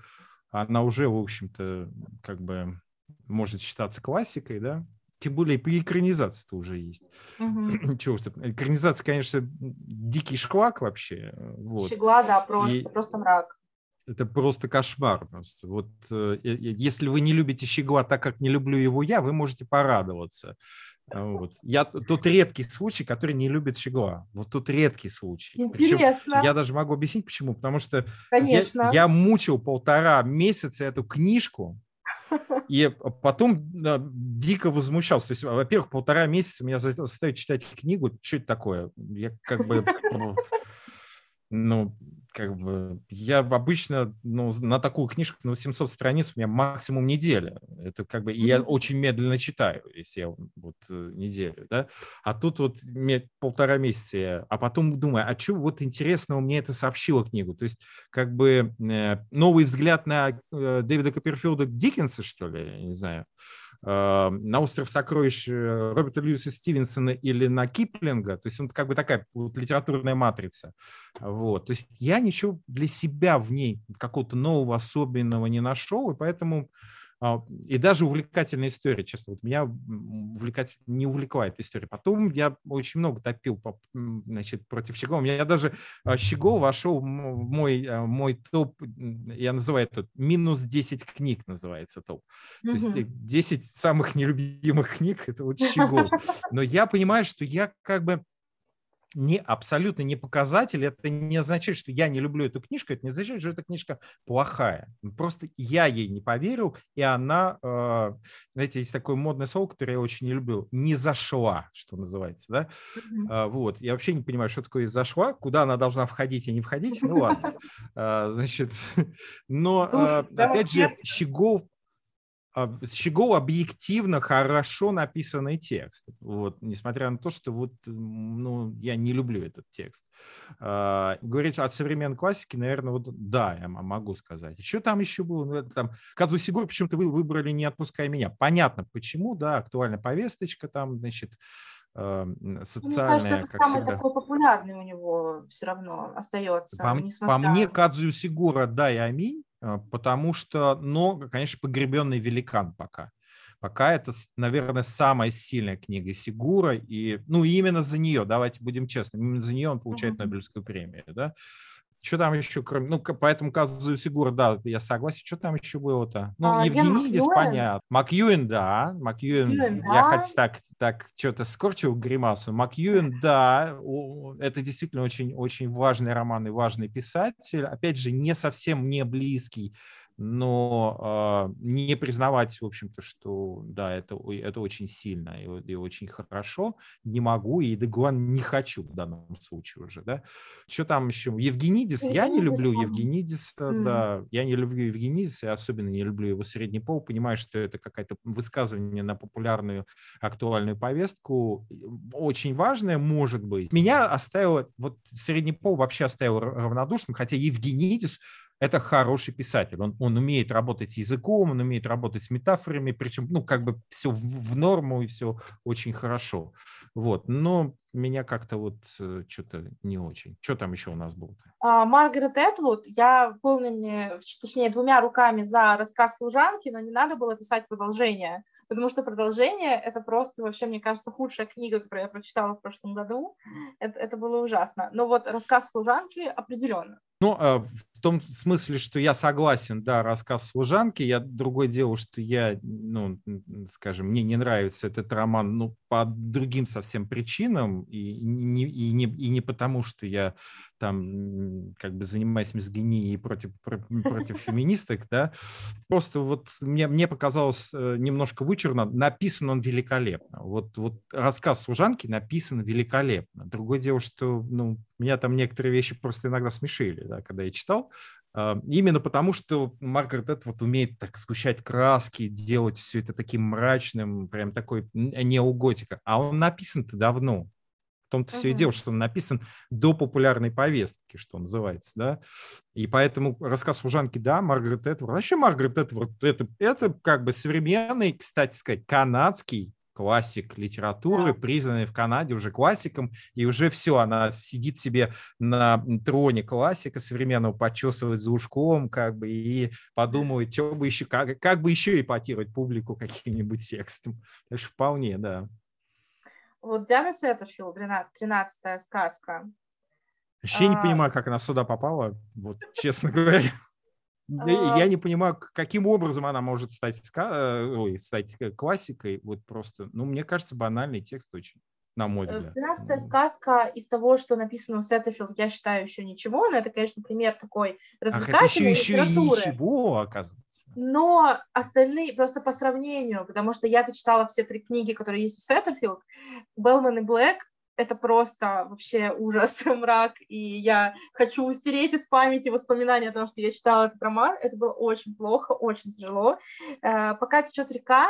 она уже, в общем-то, как бы может считаться классикой, да, тем более при экранизации-то уже есть. Угу. Чего что экранизация, конечно, дикий шклак вообще. Вот. Щегла, да, просто, И просто мрак. Это просто кошмар. Просто. Вот э, если вы не любите Щегла так, как не люблю его я, вы можете порадоваться. Вот. Я тот редкий случай, который не любит щегла. Вот тут редкий случай. Интересно. Причем я даже могу объяснить, почему. Потому что Конечно. Я, я мучил полтора месяца эту книжку, и потом да, дико возмущался. То есть, во-первых, полтора месяца меня заставить читать книгу. Что это такое? Я как бы... Ну, как бы я обычно ну, на такую книжку на 700 страниц у меня максимум неделя. Это как бы я очень медленно читаю, если я вот э, неделю, да. А тут вот полтора месяца, я, а потом думаю, а что вот интересного мне это сообщило книгу? То есть как бы э, новый взгляд на э, Дэвида Копперфилда Диккенса, что ли, я не знаю. Э, на «Остров сокровищ» э, Роберта Льюиса Стивенсона или на Киплинга, то есть он как бы такая вот литературная матрица. Вот. То есть я ничего для себя в ней какого-то нового, особенного не нашел, и поэтому и даже увлекательная история, честно, вот меня увлекать, не увлекла эта история. Потом я очень много топил значит, против Щегова. Меня даже а, Щегол вошел в мой, а, мой топ, я называю это минус 10 книг называется топ. То есть 10 самых нелюбимых книг, это вот Щегол. Но я понимаю, что я как бы не, абсолютно не показатель. Это не означает, что я не люблю эту книжку, это не означает, что эта книжка плохая. Просто я ей не поверил, и она, э, знаете, есть такое модное слово, которое я очень не люблю, не зашла, что называется, да? Mm-hmm. вот, я вообще не понимаю, что такое зашла, куда она должна входить и не входить, ну ладно. А, значит, но, опять же, Щегов А, объективно хорошо написанный текст. Вот, несмотря на то, что вот, ну, я не люблю этот текст. А, говорить о современной классике, наверное, вот да, я могу сказать. Что там еще было? Ну, там, Кадзу Сигур почему-то вы выбрали «Не отпускай меня». Понятно, почему, да, актуальная повесточка там, значит, социальная. Мне кажется, это самый всегда. такой популярный у него все равно остается. По, несмотря... по мне, Кадзу Сигура, да и аминь. А, потому что, но, конечно, погребенный великан пока. Пока это, наверное, самая сильная книга Сигура, и, ну, именно за нее, давайте будем честны, именно за нее он получает mm-hmm. Нобелевскую премию, да. Что там еще, кроме... Ну, поэтому Казу Сигура, да, я согласен. Что там еще было-то? Ну, а, Евгенидис, понятно. Макьюин, да. Макьюин, Макьюин я да. хоть так, так что-то скорчил гримасу. Макьюин, да. Это действительно очень, очень важный роман и важный писатель. Опять же, не совсем мне близкий но э, не признавать, в общем-то, что да, это, это очень сильно и, и очень хорошо, не могу, и да, главное, не хочу в данном случае уже, да. Что там еще? Евгенидис, Евгенидис я не люблю там. Евгенидиса, mm. да, я не люблю Евгенидиса, я особенно не люблю его средний пол, понимаю, что это какое-то высказывание на популярную актуальную повестку, очень важное, может быть. Меня оставило, вот средний пол вообще оставил равнодушным, хотя Евгенидис это хороший писатель. Он, он умеет работать с языком, он умеет работать с метафорами, причем, ну, как бы все в, в норму и все очень хорошо. Вот. Но меня как-то вот э, что-то не очень. Что там еще у нас было? А, Маргарет Этвуд, я помню, точнее, двумя руками за рассказ служанки, но не надо было писать продолжение, потому что продолжение — это просто вообще, мне кажется, худшая книга, которую я прочитала в прошлом году. Это, это было ужасно. Но вот рассказ служанки определенно. Ну, а, в том смысле, что я согласен, да, рассказ служанки. Я другое дело, что я, ну, скажем, мне не нравится этот роман, ну, по другим совсем причинам, и не, и не, и не потому, что я там как бы занимаюсь мизогинией против, против феминисток, да, просто вот мне, мне показалось э, немножко вычурно, написан он великолепно. Вот, вот рассказ служанки написан великолепно. Другое дело, что, ну, меня там некоторые вещи просто иногда смешили, да, когда я читал, а, Именно потому, что Маргарет Этвуд умеет так сгущать краски, делать все это таким мрачным, прям такой неоготика. А он написан-то давно. В том-то uh-huh. все и дело, что он написан до популярной повестки, что называется, да. И поэтому рассказ служанки, да, Маргарет Этвуд. А еще Маргарет Этвуд, это, это как бы современный, кстати сказать, канадский классик литературы, да. признанный в Канаде уже классиком, и уже все, она сидит себе на троне классика современного, почесывает за ушком, как бы, и подумывает, что бы еще, как, как бы еще ипотировать публику каким-нибудь текстом. Так что вполне, да. Вот Диана Сеттерфилд, 13 сказка. Вообще а... не понимаю, как она сюда попала, вот честно говоря. Я а. не понимаю, каким образом она может стать, э, ой, стать э, классикой. Вот просто, ну, мне кажется, банальный текст очень на мой э, взгляд. Двенадцатая сказка из того, что написано в Сеттефилд, я считаю еще ничего, но это, конечно, пример такой развлекательной Ах, еще, литературы. Еще ничего, оказывается. Но остальные, просто по сравнению, потому что я-то читала все три книги, которые есть в Сеттефилд, Белман и Блэк, это просто вообще ужас, мрак, и я хочу стереть из памяти воспоминания о том, что я читала этот роман, это было очень плохо, очень тяжело. Э, Пока течет река,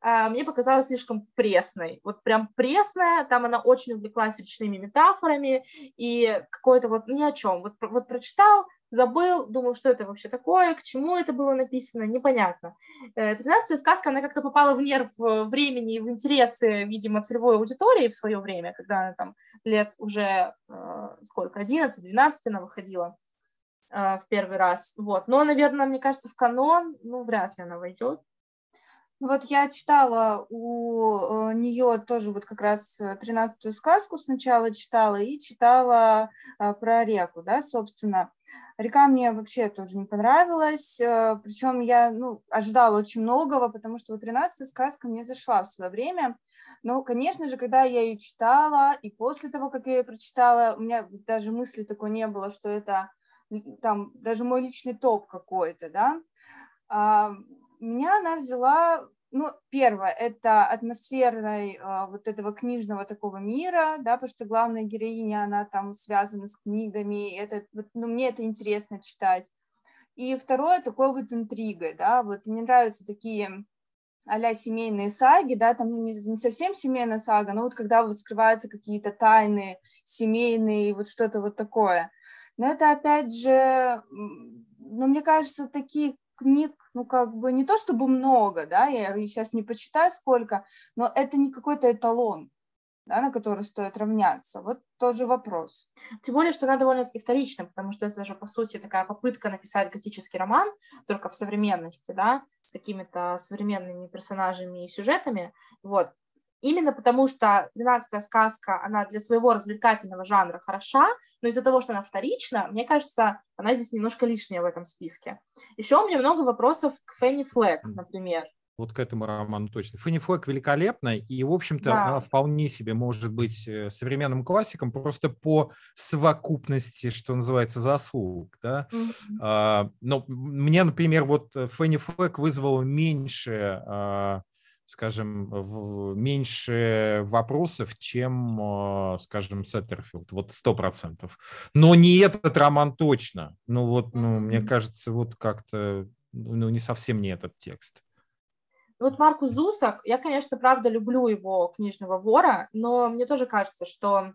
э, мне показалось слишком пресной, вот прям пресная, там она очень увлеклась речными метафорами, и какой-то вот ни о чем, вот, вот прочитал, забыл, думал, что это вообще такое, к чему это было написано, непонятно. Э, тринадцатая сказка, она как-то попала в нерв э, времени и в интересы, видимо, целевой аудитории в свое время, когда она там лет уже, э, сколько, 11-12 она выходила в первый раз. Вот. Но, наверное, мне кажется, в канон, ну, вряд ли она войдет. Вот я читала у нее тоже вот как раз тринадцатую сказку сначала читала и читала про реку, да, собственно. Река мне вообще тоже не понравилась, э, причем я ну, ожидала очень многого, потому что вот 13 сказка мне зашла в свое время, Но, конечно же, когда я ее читала, и после того, как я ее прочитала, у меня даже мысли такой не было, что это там даже мой личный топ какой-то, да. А, меня она взяла ну, первое, это атмосферной э, вот этого книжного такого мира, да, потому что главная героиня, она там связана с книгами, это, вот, ну, мне это интересно читать. И второе, такой вот интригой, да, вот мне нравятся такие а семейные саги, да, там ну, не, не совсем семейная сага, но вот когда вот скрываются какие-то тайны семейные, вот что-то вот такое. Но это опять же, ну, мне кажется, такие книг, ну, как бы не то чтобы много, да, я сейчас не посчитаю сколько, но это не какой-то эталон, да, на который стоит равняться. Вот тоже вопрос. Тем более, что она довольно-таки вторична, потому что это же, по сути, такая попытка написать готический роман, только в современности, да, с какими-то современными персонажами и сюжетами. Вот именно потому что «Двенадцатая сказка», она для своего развлекательного жанра хороша, но из-за того, что она вторична, мне кажется, она здесь немножко лишняя в этом списке. Еще у меня много вопросов к Фенни Флэк, например. Вот к этому роману точно. Фенни Флэк великолепна, и, в общем-то, да. она вполне себе может быть э, современным классиком просто по совокупности, что называется, заслуг. Да? Mm-hmm. А, но мне, например, вот Фенни Флэк вызвала меньше скажем, меньше вопросов, чем, а, скажем, Сеттерфилд, вот сто процентов. Но не этот роман точно. Ну вот, ну, мне кажется, вот как-то, ну, не совсем не этот текст. Вот Маркус Зусак, я, конечно, правда люблю его книжного вора, но мне тоже кажется, что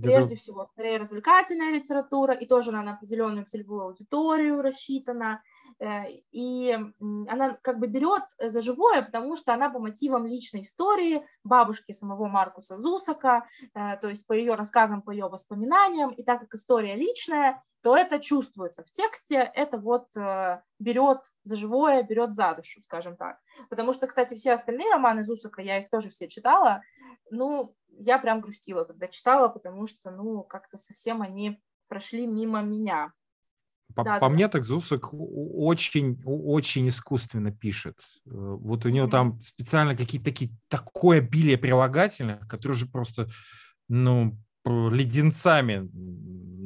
прежде всего скорее развлекательная литература, и тоже она на определенную целевую аудиторию рассчитана. Э, и она как бы берет за живое, потому что она по мотивам личной истории бабушки самого Маркуса Зусака, э, то есть по ее рассказам, по ее воспоминаниям, и так как история личная, то это чувствуется в тексте, это вот э, берет за живое, берет за душу, скажем так. Потому что, кстати, все остальные романы Зусака, я их тоже все читала, ну, я прям грустила, когда читала, потому что, ну, как-то совсем они прошли мимо меня. По, да, по да. мне, так Зусак очень, очень искусственно пишет. Э, вот у него mm-hmm. там специально какие-то такие, такое обилие прилагательных, которые же просто, ну, леденцами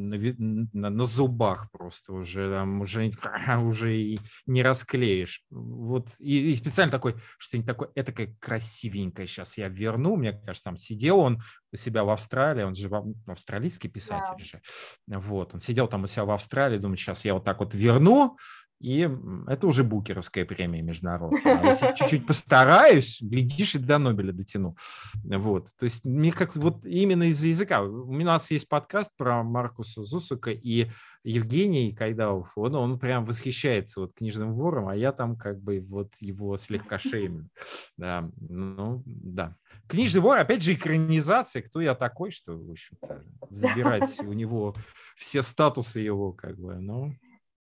на, на, на зубах просто уже, там, уже, уже и не расклеишь. Вот, и, и специально такой, что-нибудь такое, это как красивенькое сейчас я верну, мне кажется, там сидел он у себя в Австралии, он же австралийский писатель yeah. же, вот, он сидел там у себя в Австралии, думает, сейчас я вот так вот верну, и это уже букеровская премия международная. А если чуть-чуть постараюсь, глядишь, и до Нобеля дотяну. Вот. То есть мне как вот именно из-за языка. У нас есть подкаст про Маркуса Зусука, и Евгений Кайдалов, он, он прям восхищается вот книжным вором, а я там как бы вот его слегка шеймлю. Да, ну, да. Книжный вор, опять же, экранизация. Кто я такой, что, в общем-то, забирать у него все статусы его, как бы, ну...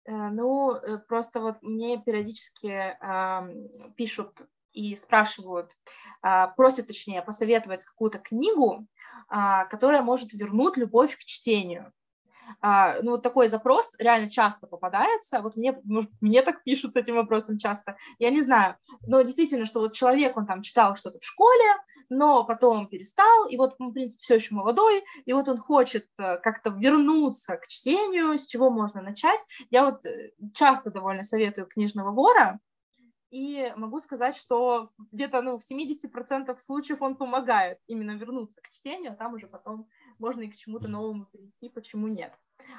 Э, ну, э, просто вот мне периодически пишут и спрашивают, а, просят, точнее, посоветовать какую-то книгу, а, которая может вернуть любовь к чтению. А, ну, вот такой запрос реально часто попадается. Вот мне, мне так пишут с этим вопросом часто. Я не знаю. Но действительно, что вот человек, он там читал что-то в школе, но потом перестал, и вот, в принципе, все еще молодой, и вот он хочет э, как-то вернуться к чтению, с чего можно начать. Я вот э, часто довольно советую книжного вора, и могу сказать, что где-то ну, в 70% случаев он помогает именно вернуться к чтению, а там уже потом можно и к чему-то новому перейти, почему нет.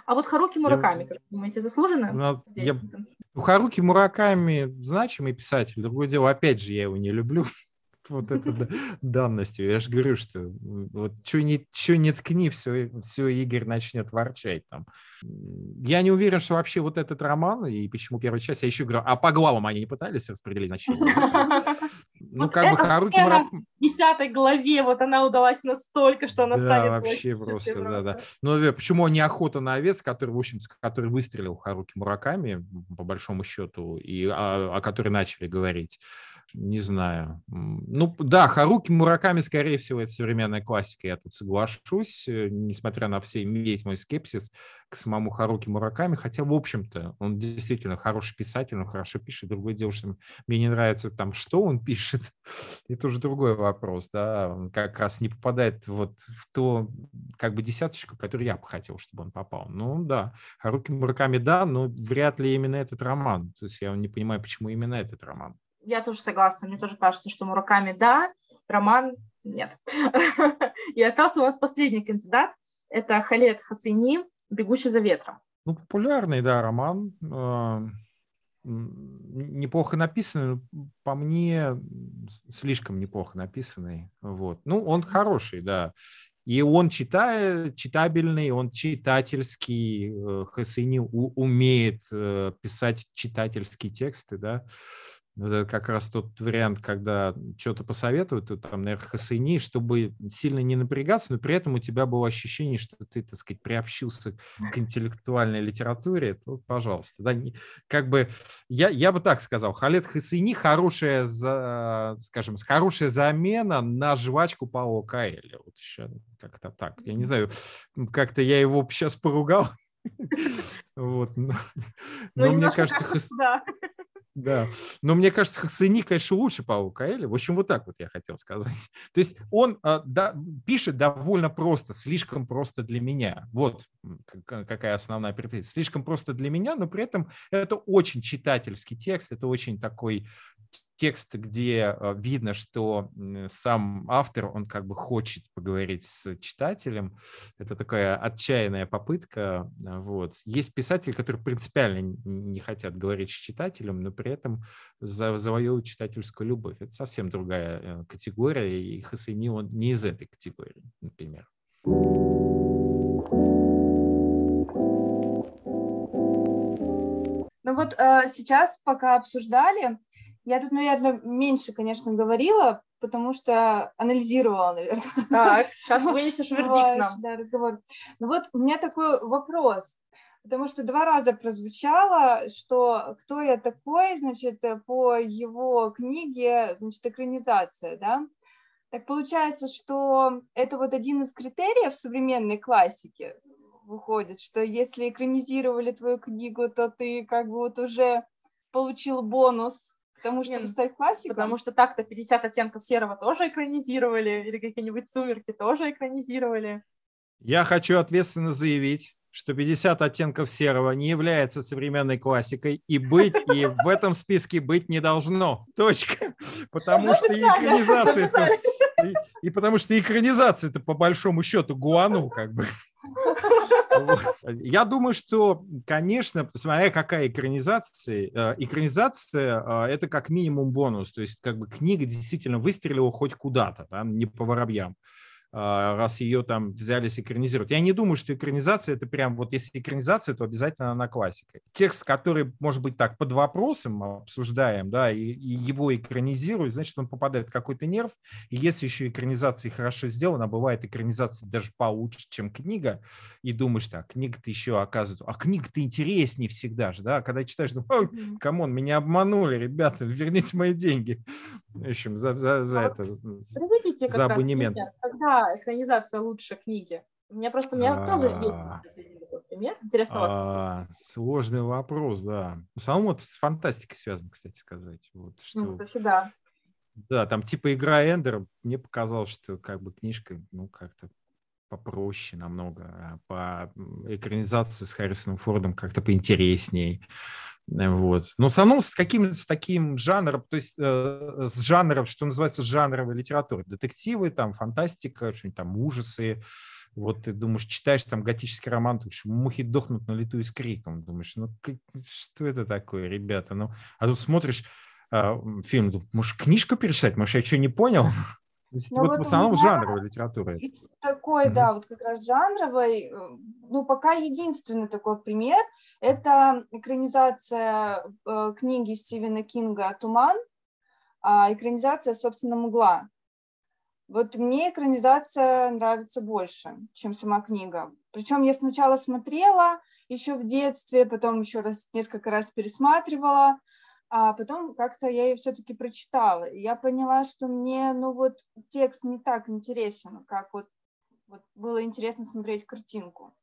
А вот Харуки Мураками, я, как думаете, заслуженно? Ну, я, Харуки Мураками значимый писатель, другое дело, опять же, я его не люблю, вот это данностью. Я же говорю, что вот что не, что не ткни, все, все Игорь начнет ворчать там. Я не уверен, что вообще вот этот роман, и почему первая часть, я еще говорю, а по главам они не пытались распределить значение? Ну, вот как бы Харуки Мураками... в десятой главе, вот она удалась настолько, что она да, станет... вообще просто, да, да. Ну, э, почему не охота на овец, который, в общем, который выстрелил Харуки Мураками, по большому счету, и о, о которой начали говорить не знаю. Ну, да, Харуки Мураками, скорее всего, это современная классика, я тут соглашусь, э, несмотря на все, весь мой скепсис к самому Харуки Мураками, хотя, в общем-то, он действительно хороший писатель, он хорошо пишет. Другое дело, что мне не нравится там, что он пишет, это уже другой вопрос. да, он как раз не попадает вот в то, как бы, десяточку, которую я бы хотел, чтобы он попал. Ну, да, Харуки Мураками, да, но вряд ли именно этот роман. То есть я не понимаю, почему именно этот роман. Я тоже согласна. Мне тоже кажется, что Мураками, да, роман нет. И остался у нас последний кандидат. Это Халет Хасини «Бегущий за ветром». Ну, популярный, да, роман. А, неплохо написанный, по мне, слишком неплохо написанный. Вот. Ну, он хороший, да. И он читает, читабельный, он читательский. Э, Хасини умеет э, писать читательские тексты, да. Это как раз тот вариант, когда что-то посоветуют, ты там, наверное, хасыни, чтобы сильно не напрягаться, но при этом у тебя было ощущение, что ты, так сказать, приобщился к интеллектуальной литературе, то, пожалуйста. Да, как бы, я, я бы так сказал, Халет Хасыни хорошая, за, скажем, хорошая замена на жвачку Паула Каэля. Вот еще как-то так. Я не знаю, как-то я его сейчас поругал. Вот. Но, но мне кажется, да. Да, но мне кажется, Хацини, конечно, лучше Паула Каэля. В общем, вот так вот я хотел сказать. То есть он а, да, пишет довольно просто, слишком просто для меня. Вот какая основная претензия. Слишком просто для меня, но при этом это очень читательский текст, это очень такой текст, где э, видно, что сам автор, он как бы хочет поговорить с читателем. Это такая отчаянная попытка. Э, вот. Есть писатели, которые принципиально не хотят говорить с читателем, но при этом завоевывают читательскую любовь. Это совсем другая э, категория, и Хасыни он не из этой категории, например. Ну вот э, сейчас, пока обсуждали, я тут, наверное, меньше, конечно, говорила, потому что анализировала, наверное. Так, сейчас вынесешь вердикт нам. Да, разговор. Ну вот у меня такой вопрос, потому что два раза прозвучало, что кто я такой, значит, по его книге, значит, экранизация, да? Так получается, что это вот один из критериев современной классики выходит, что если экранизировали твою книгу, то ты как бы вот уже получил бонус Потому что Нет, стать классиком? Потому что так-то 50 оттенков серого тоже экранизировали, или какие-нибудь сумерки тоже экранизировали. Я хочу ответственно заявить, что 50 оттенков серого не является современной классикой, и быть, и в этом списке быть не должно. Точка. Потому что и экранизация и, и потому что экранизация это по большому счету гуану, как бы. Я думаю, что, конечно, смотря какая экранизация, э, экранизация э, – это как минимум бонус. То есть как бы книга действительно выстрелила хоть куда-то, да, не по воробьям. А, раз ее там взялись экранизировать. Я не думаю, что экранизация это прям, вот если экранизация, то обязательно она классика. Текст, который, может быть, так, под вопросом обсуждаем, да, и, и его экранизируют, значит, он попадает в какой-то нерв, и если еще экранизация хорошо сделана, бывает экранизация даже получше, чем книга, и думаешь, так, книга-то еще оказывается, а книга-то интереснее всегда же, да, когда читаешь, ну, come on, меня обманули, ребята, верните мои деньги. В общем, за, за, за а это, за абонемент. Раз, когда экранизация лучше книги? У меня просто, у меня тоже есть пример. Интересно вас а, Сложный вопрос, да. В основном это с фантастикой связано, кстати сказать. Вот, ну, что... Ну, кстати, да. Да, там типа игра Эндер, мне показалось, что как бы книжка, ну, как-то попроще намного, а по экранизации с Харрисоном Фордом как-то поинтересней. Вот. Но в основном с каким с таким жанром, то есть э, с жанром, что называется жанровой литературой. Детективы, там, фантастика, что-нибудь там, ужасы. Вот ты думаешь, читаешь там готический роман, ты мухи дохнут на лету и с криком. Думаешь, ну что это такое, ребята? Ну, а тут смотришь э, фильм, думаешь, книжку перечитать? Может, я что, не понял? То есть, ну, вот, вот в основном жанровая литература. Такой, mm-hmm. да, вот как раз жанровой. Ну, пока единственный такой пример – это экранизация э, книги Стивена Кинга «Туман», а экранизация, собственно, «Мгла». Вот мне экранизация нравится больше, чем сама книга. Причем я сначала смотрела еще в детстве, потом еще раз несколько раз пересматривала, а потом как-то я ее все-таки прочитала, и я поняла, что мне, ну вот, текст не так интересен, как вот, вот было интересно смотреть картинку.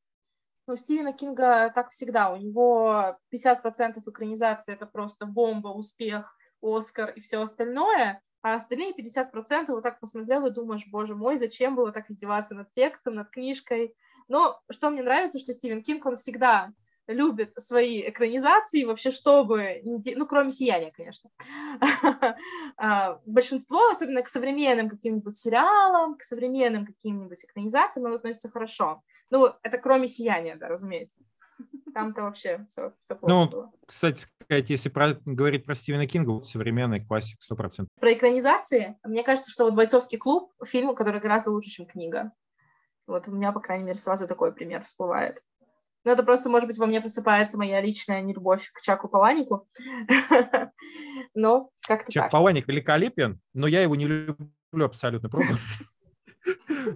Ну, Стивена Кинга так всегда, у него 50% экранизации это просто бомба, успех, Оскар и все остальное, а остальные 50% вот так посмотрел и думаешь, боже мой, зачем было так издеваться над текстом, над книжкой. Но что мне нравится, что Стивен Кинг, он всегда любит свои экранизации, вообще чтобы, ну, кроме «Сияния», конечно. А, большинство, особенно к современным каким-нибудь сериалам, к современным каким-нибудь экранизациям, он относится хорошо. Ну, это кроме «Сияния», да, разумеется. Там-то вообще все, все плохо ну, было. кстати сказать, если про, говорить про Стивена Кинга, вот современный классик 100%. Про экранизации, мне кажется, что вот «Бойцовский клуб» — фильм, который гораздо лучше, чем книга. Вот у меня, по крайней мере, сразу такой пример всплывает. Но это просто, может быть, во мне просыпается моя личная нелюбовь к Чаку Паланику. Но как-то Чак. Паланик великолепен, но я его не люблю абсолютно просто.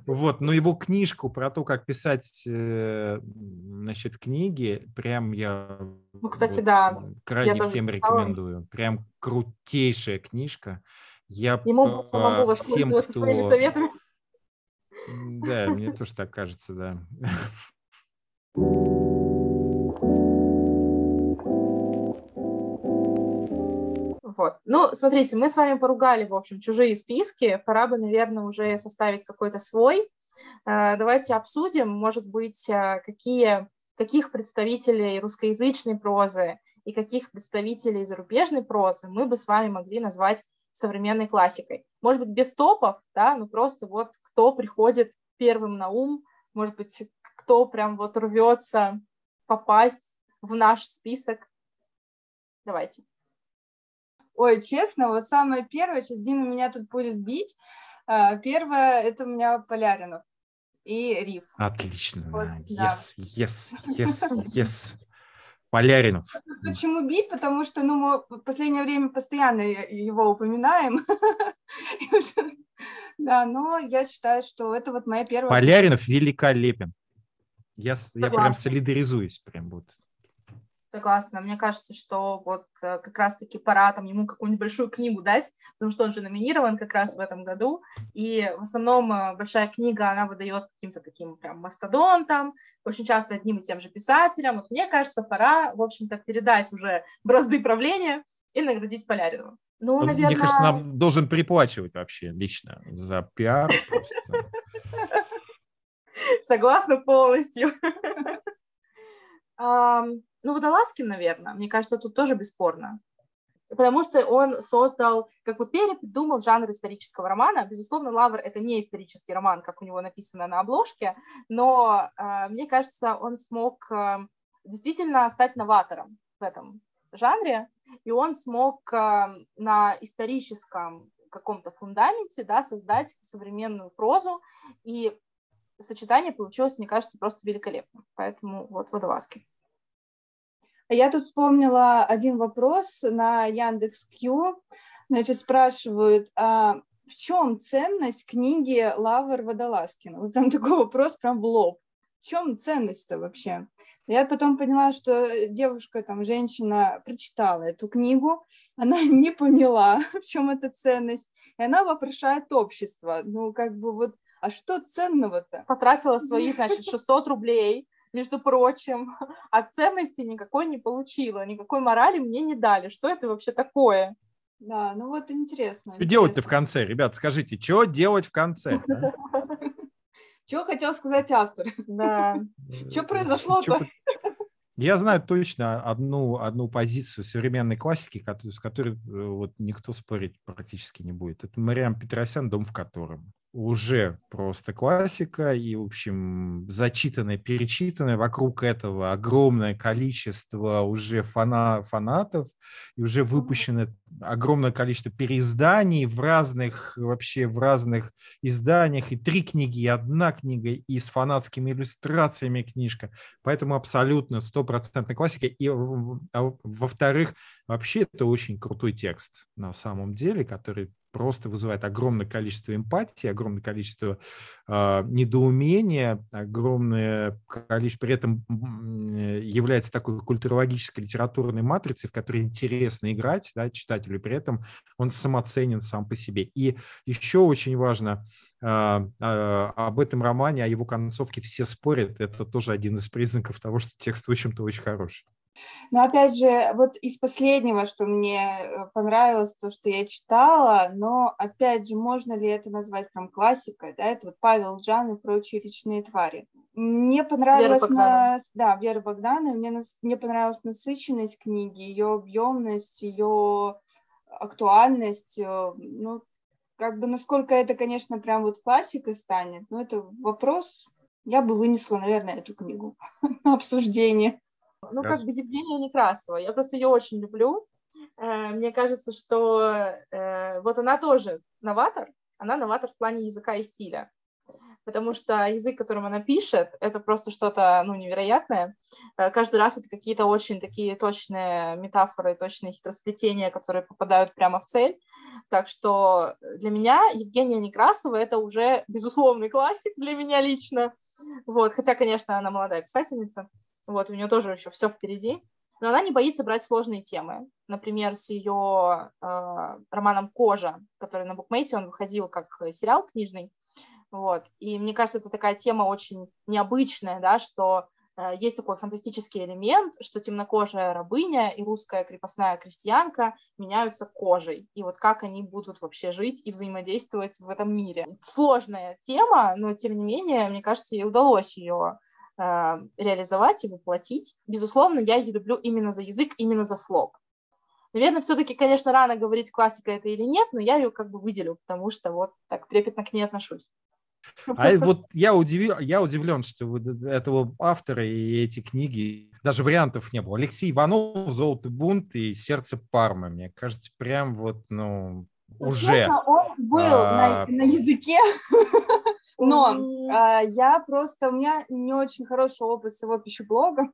Вот, но его книжку про то, как писать, э, значит, книги, прям я ну, кстати, вот, да. крайне всем рекомендую. Прям крутейшая книжка. Я Не могу самому всем, кто... своими советами. Да, мне тоже так кажется, да. Вот. Ну, смотрите, мы с вами поругали, в общем, чужие списки. Пора бы, наверное, уже составить какой-то свой. Э, давайте обсудим, может быть, э, какие, каких представителей русскоязычной прозы и каких представителей зарубежной прозы мы бы с вами могли назвать современной классикой. Может быть, без топов, да, ну просто вот кто приходит первым на ум, может быть, кто прям вот рвется попасть в наш список. Давайте. Ой, честно, вот самое первое, сейчас Дина меня тут будет бить. А, первое, это у меня Поляринов и Риф. Отлично. Вот, да. Yes, yes, yes, yes. Поляринов. Почему бить? Потому что ну, мы в последнее время постоянно его упоминаем. Да, но я считаю, что это вот моя первая... Поляринов великолепен. Я, я прям солидаризуюсь прям вот согласна. Мне кажется, что вот э, как раз-таки пора там ему какую-нибудь большую книгу дать, потому что он же номинирован как раз в этом году, и в основном э, большая книга, она выдает каким-то таким прям мастодонтам, очень часто одним и тем же писателям. Вот мне кажется, пора, в общем-то, передать уже бразды правления и наградить Поляринова. Ну, наверное... Мне кажется, нам должен приплачивать вообще лично за пиар. Согласна полностью. Ну, Водолазкин, наверное, мне кажется, тут тоже бесспорно. Потому что он создал, как бы перепридумал жанр исторического романа. Безусловно, Лавр — это не исторический роман, как у него написано на обложке, но э, мне кажется, он смог э, действительно стать новатором в этом жанре, и он смог э, на историческом каком-то фундаменте да, создать современную прозу, и сочетание получилось, мне кажется, просто великолепным. Поэтому вот Водолазкин. Я тут вспомнила один вопрос на Яндекс.Кью. Значит, спрашивают, а в чем ценность книги Лавр Водолазкина? Вот прям такой вопрос прям в лоб. В чем ценность-то вообще? Я потом поняла, что девушка, там, женщина прочитала эту книгу, она не поняла, в чем эта ценность, и она вопрошает общество. Ну, как бы вот, а что ценного-то? Потратила свои, значит, 600 рублей между прочим, а ценности никакой не получила, никакой морали мне не дали. Что это вообще такое? Да, ну вот интересно. Что делать-то в конце, ребят? Скажите, что делать в конце? Что хотел сказать автор? Да. Что произошло-то? Я знаю точно одну, одну позицию современной классики, с которой э, вот никто спорить практически не будет. Это Мариам Петросян «Дом в котором» уже просто классика и, в общем, зачитанное, перечитанное. Вокруг этого огромное количество уже фана фанатов, и уже выпущено огромное количество переизданий в разных, вообще в разных изданиях. И три книги, и одна книга, и с фанатскими иллюстрациями книжка. Поэтому абсолютно стопроцентная классика. И, а, во-вторых, вообще это очень крутой текст на самом деле, который просто вызывает огромное количество эмпатии, огромное количество э, недоумения, огромное количество, при этом является такой культурологической литературной матрицей, в которой интересно играть да, читателю, при этом он самоценен сам по себе. И еще очень важно, а, а, об этом романе, о его концовке все спорят. Это тоже один из признаков того, что текст, в общем-то, очень хороший. Но опять же, вот из последнего, что мне э, понравилось, то, что я читала, но опять же, можно ли это назвать прям классикой, да, это вот Павел Жан и прочие речные твари. Мне понравилось, на... да, Вера Богдана, мне, мне понравилась насыщенность книги, ее объемность, ее актуальность, э, ну, как бы насколько это, конечно, прям вот классикой станет, но это вопрос, я бы вынесла, наверное, эту книгу на обсуждение. Ну, как бы Евгения Некрасова. Я просто ее очень люблю. Э, мне кажется, что э, вот она тоже новатор. Она новатор в плане языка и стиля. Потому что язык, которым она пишет, это просто что-то ну, невероятное. Э, каждый раз это какие-то очень такие точные метафоры, точные хитросплетения, которые попадают прямо в цель. Так что для меня Евгения Некрасова это уже безусловный классик для меня лично. Вот. Хотя, конечно, она молодая писательница. Вот, у нее тоже еще все впереди. Но она не боится брать сложные темы. Например, с ее э, романом «Кожа», который на букмейте, он выходил как сериал книжный. Вот. И мне кажется, это такая тема очень необычная, да, что э, есть такой фантастический элемент, что темнокожая рабыня и русская крепостная крестьянка меняются кожей. И вот как они будут вообще жить и взаимодействовать в этом мире. Сложная тема, но тем не менее, мне кажется, ей удалось ее э, реализовать и воплотить. Безусловно, я ее люблю именно за язык, именно за слог. Наверное, все-таки, конечно, рано говорить, классика это или нет, но я ее как бы выделю, потому что вот так трепетно к ней отношусь. А вот я, удивил, я удивлен, что этого автора и эти книги, даже вариантов не было. Алексей Иванов, «Золотый бунт» и «Сердце Пармы». Мне кажется, прям вот, ну уже. Честно, он был а... на, на языке Но э, я просто, у меня не очень хороший опыт с его пищеблогом,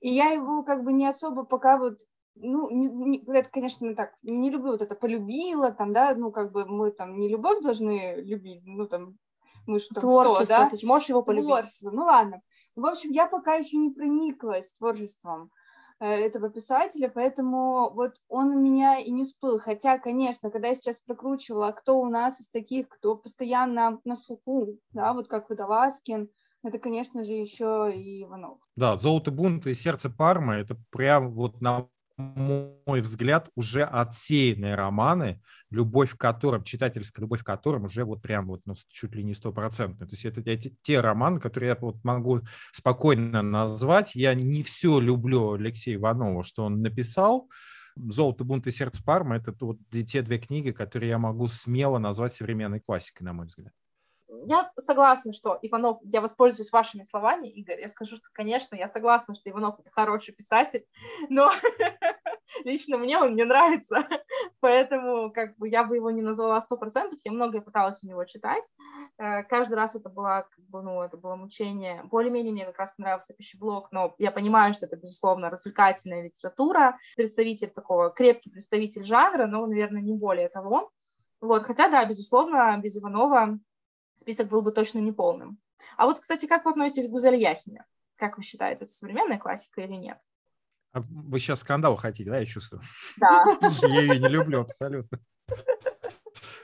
и я его как бы не особо пока вот ну, не, не, это, конечно, так, не люблю вот это полюбила, там, да, ну, как бы мы там не любовь должны любить, ну, там, мы что, Творчество, кто, да? ты можешь его полюбить. Творчество, ну, ладно. В общем, я пока еще не прониклась творчеством. Э, этого писателя, поэтому вот он у меня и не всплыл. Хотя, конечно, когда я сейчас прокручивала, кто у нас из таких, кто постоянно на слуху, да, вот как Водолазкин, это, конечно же, еще и Иванов. Да, «Золото бунта» и «Сердце Пармы» — это прям вот на мой взгляд, уже отсеянные романы, любовь к которым, читательская любовь к которым уже вот прям вот ну, чуть ли не стопроцентная. То есть это те, те романы, которые я вот могу спокойно назвать. Я не все люблю Алексея Иванова, что он написал, «Золото, бунт и сердце Парма» — это вот те две книги, которые я могу смело назвать современной классикой, на мой взгляд я согласна, что Иванов, я воспользуюсь вашими словами, Игорь, я скажу, что, конечно, я согласна, что Иванов это хороший писатель, но лично мне он не нравится, поэтому как бы я бы его не назвала сто процентов, я многое пыталась у него читать, э, каждый раз это было, как бы, ну, это было мучение, более-менее мне как раз понравился пищеблок, но я понимаю, что это, безусловно, развлекательная литература, представитель такого, крепкий представитель жанра, но, наверное, не более того, вот, хотя, да, безусловно, без Иванова список был бы точно неполным. А вот, кстати, как вы относитесь к Гузель Яхине? Как вы считаете, это современная классика или нет? А вы сейчас скандал хотите, да, я чувствую? Да. Я ее не люблю абсолютно.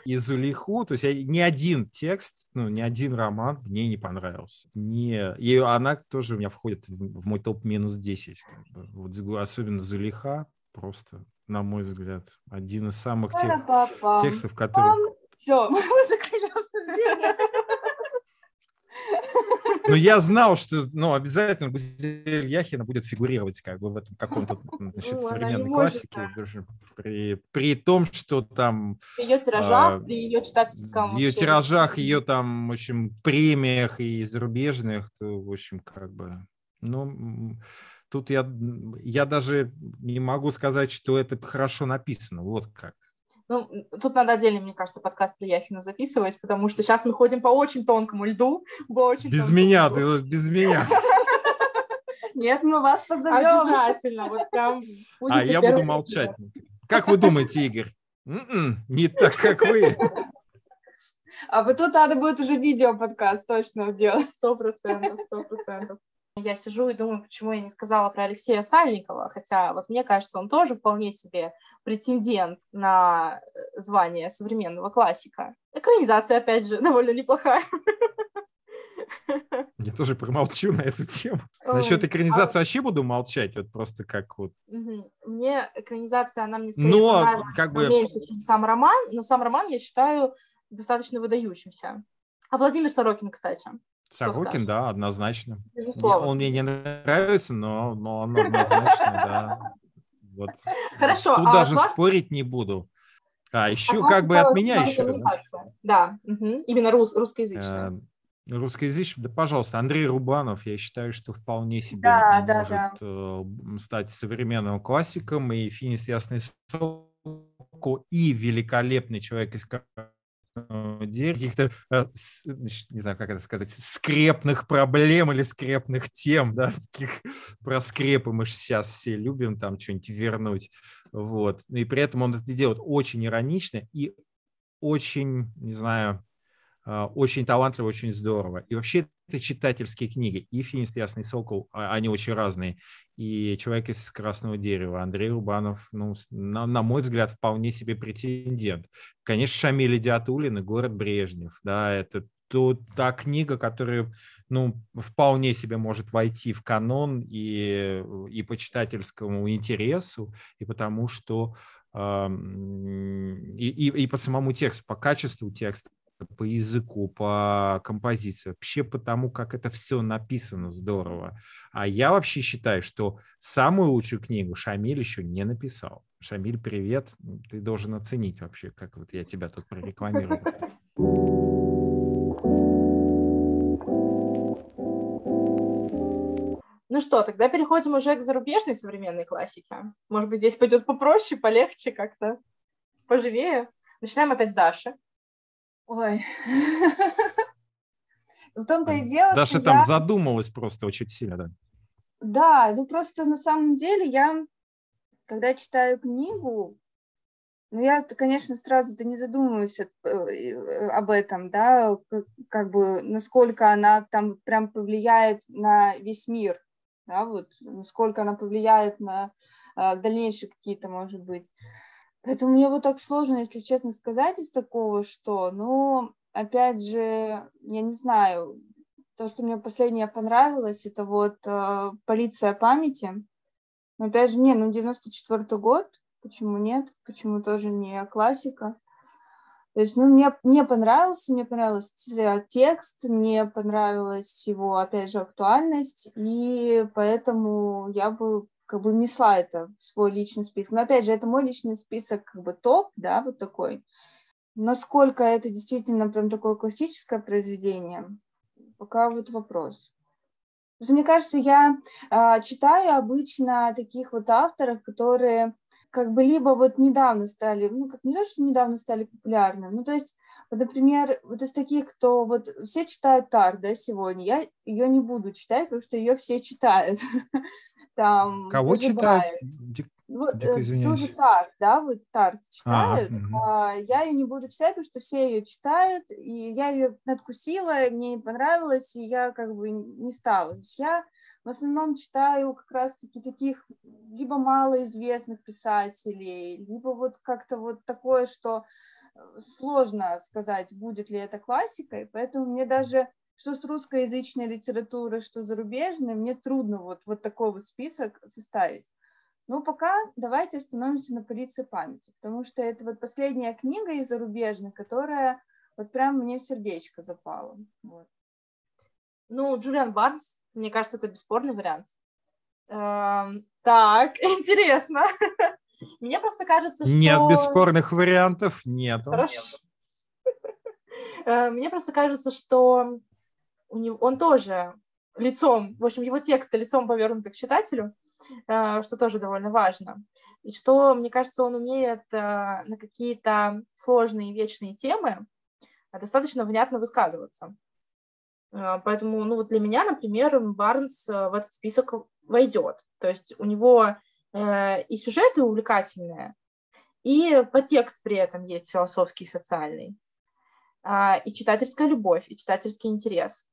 И Зулиху, то есть я, ни один текст, ну, ни один роман мне не понравился. Не, и она тоже у меня входит в, в мой топ минус 10. Как бы. вот, особенно Зулиха, просто, на мой взгляд, один из самых тех текстов, которые... Все, мы закрыли обсуждение. Но я знал, что ну, обязательно Гузель Яхина будет фигурировать как бы в этом каком-то значит, ну, современной классике. При, при том, что там... При ее тиражах, а, при ее читательском... В ее тиражах, ее там, в общем, премиях и зарубежных, то, в общем, как бы... Ну, тут я, я даже не могу сказать, что это хорошо написано. Вот как. Ну, тут надо отдельно, мне кажется, подкаст про Яхину записывать, потому что сейчас мы ходим по очень тонкому льду. По очень без меня, льду. ты без меня. Нет, мы вас позовем. Обязательно, вот прям. А я буду молчать. Как вы думаете, Игорь? М-м, не так, как вы. А вот тут надо будет уже видео-подкаст точно делать. Сто процентов, сто процентов. Я сижу и думаю, почему я не сказала про Алексея Сальникова, хотя вот мне кажется, он тоже вполне себе претендент на э, звание современного классика. Экранизация, опять же, довольно неплохая. Я тоже промолчу на эту тему. Насчет экранизации вообще буду молчать, вот просто как вот. Мне экранизация, она мне скорее но, как бы... меньше, чем сам роман, но сам роман я считаю достаточно выдающимся. А Владимир Сорокин, кстати. Сорокин, да, однозначно. Безусловно. Он мне не нравится, но, но он однозначно, да. Вот. Хорошо. Тут а даже класс... спорить не буду. А еще а как бы от меня еще. Да, угу. именно рус, русскоязычный. Э, русскоязычный, да, пожалуйста, Андрей Рубанов, я считаю, что вполне себе да, да, может да. Э, стать современным классиком, и Финист Ясный Сокол, и великолепный человек из каких-то, э, не знаю, как это сказать, скрепных проблем или скрепных тем, да, таких про скрепы мы сейчас все любим там что-нибудь вернуть, вот, и при этом он это делает очень иронично и очень, не знаю, а, очень талантливо, очень здорово. И вообще читательские книги. И «Финист. Ясный сокол», а, они очень разные. И «Человек из красного дерева», Андрей Рубанов, ну, на, на мой взгляд, вполне себе претендент. Конечно, Шамиль Диатулин и «Город Брежнев». Да, это то, та книга, которая ну, вполне себе может войти в канон и, и по читательскому интересу, и потому что и, и, и по самому тексту, по качеству текста, по языку, по композиции, вообще потому, как это все написано здорово. А я вообще считаю, что самую лучшую книгу Шамиль еще не написал. Шамиль, привет. Ты должен оценить вообще, как вот я тебя тут прорекламирую. Ну что, тогда переходим уже к зарубежной современной классике. Может быть, здесь пойдет попроще, полегче как-то, поживее. Начинаем опять с Даши. Ой. В том-то и дело, Даша там задумалась просто очень сильно, да? Да, ну просто на самом деле я, когда читаю книгу, ну я, конечно, сразу-то не задумываюсь э, об этом, да, как бы насколько она там прям повлияет на весь мир, да, вот насколько она повлияет на а, дальнейшие какие-то, может быть, Поэтому мне вот так сложно, если честно сказать, из такого, что, ну, опять же, я не знаю, то, что мне последнее понравилось, это вот э, «Полиция памяти». Но опять же, не, ну, 94 год, почему нет, почему тоже не классика. То есть, ну, мне, мне понравился, мне понравился текст, мне понравилась его, опять же, актуальность, и поэтому я бы как бы внесла это в свой личный список. Но опять же, это мой личный список, как бы топ, да, вот такой. Насколько это действительно прям такое классическое произведение, пока вот вопрос. Потому мне кажется, я э, читаю обычно таких вот авторов, которые как бы либо вот недавно стали, ну, как не то, что недавно стали популярны, ну, то есть, вот, например, вот из таких, кто вот все читают Тар, да, сегодня, я ее не буду читать, потому что ее все читают. там Кого читают? Вот, э, тоже Тар, да, вот Тар читают. А, а, я ее не буду читать, потому что все ее читают, и я ее надкусила, мне не понравилось, и я как бы не стала. Я в основном читаю как раз-таки таких либо малоизвестных писателей, либо вот как-то вот такое, что э, сложно сказать, будет ли это классикой, поэтому мне даже что с русскоязычной литературой, что зарубежной, мне трудно вот, вот такой вот список составить. Но пока давайте остановимся на полиции памяти, потому что это вот последняя книга из зарубежной, которая вот прям мне в сердечко запала. Вот. Ну, Джулиан Барнс, мне кажется, это бесспорный вариант. Эм, так, интересно. Мне просто кажется, что... Нет бесспорных вариантов, нет. Хорошо. Э, мне просто кажется, что у него, он тоже лицом, в общем, его тексты лицом повернуты к читателю, э, что тоже довольно важно. И что, мне кажется, он умеет э, на какие-то сложные вечные темы достаточно внятно высказываться. Э, поэтому, ну вот для меня, например, Барнс в этот список войдет. То есть у него и сюжеты увлекательные, и подтекст при этом есть философский и социальный, и читательская любовь, и читательский интерес.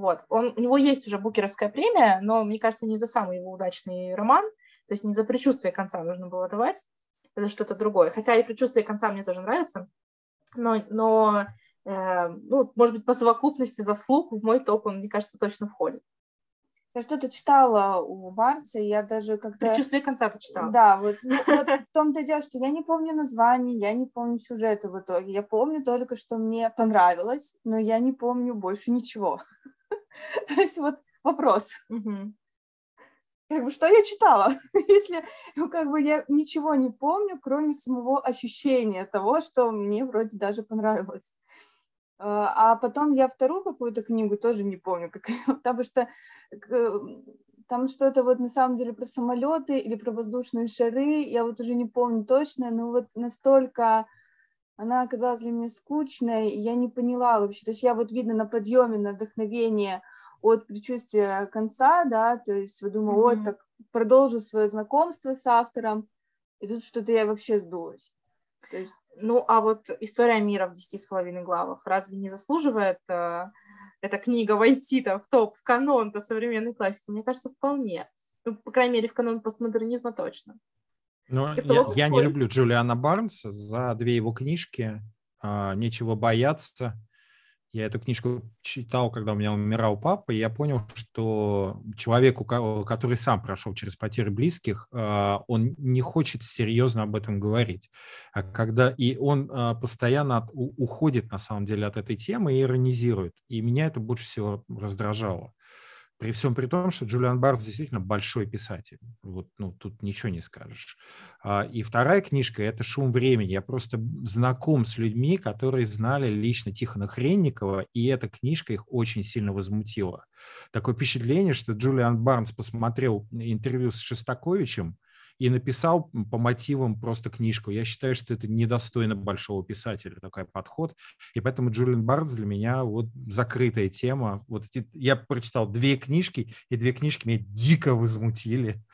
Вот. Он, у него есть уже Букеровская премия, но, мне кажется, не за самый его удачный роман, то есть не за предчувствие конца нужно было давать, это что-то другое. Хотя и предчувствие конца мне тоже нравится, но, но э, ну, может быть, по совокупности заслуг в мой топ он, мне кажется, точно входит. Я что-то читала у Барца, я даже как-то... Предчувствие конца ты читала. Да, вот, ну, вот в том-то дело, что я не помню название, я не помню сюжета в итоге. Я помню только, что мне понравилось, но я не помню больше ничего. То есть вот вопрос. Как бы, что я читала? Если, ну, как бы я ничего не помню, кроме самого ощущения того, что мне вроде даже понравилось. А, а потом я вторую какую-то книгу тоже не помню, как, потому что там что-то вот на самом деле про самолеты или про воздушные шары, я вот уже не помню точно, но вот настолько она оказалась для меня скучной, я не поняла вообще, то есть я вот видно на подъеме, на вдохновение от предчувствия конца, да, то есть вы думаю, mm-hmm. вот так продолжу свое знакомство с автором, и тут что-то я вообще сдулась. То есть ну, а вот история мира в десяти с половиной главах разве не заслуживает э, эта книга войти-то в топ, в канон-то современной классики? Мне кажется, вполне. Ну, по крайней мере, в канон постмодернизма точно. Ну, я, я не люблю Джулиана Барнса за две его книжки э, «Нечего бояться» Я эту книжку читал, когда у меня умирал папа, и я понял, что человеку, который сам прошел через потери близких, а, он не хочет серьезно об этом говорить. А когда, и он а, постоянно уходит, на самом деле, от этой темы и иронизирует. И меня это больше всего раздражало. При всем при том, что Джулиан Барт действительно большой писатель. Вот, ну, тут ничего не скажешь. А, и вторая книжка – это «Шум времени». Я просто знаком с людьми, которые знали лично Тихона Хренникова, и эта книжка их очень сильно возмутила. Такое впечатление, что Джулиан Барнс посмотрел интервью с Шестаковичем – и написал по мотивам просто книжку. Я считаю, что это недостойно большого писателя, такой подход. И поэтому Джулиан Бардс для меня вот закрытая тема. Вот эти, я прочитал две книжки, и две книжки меня дико возмутили.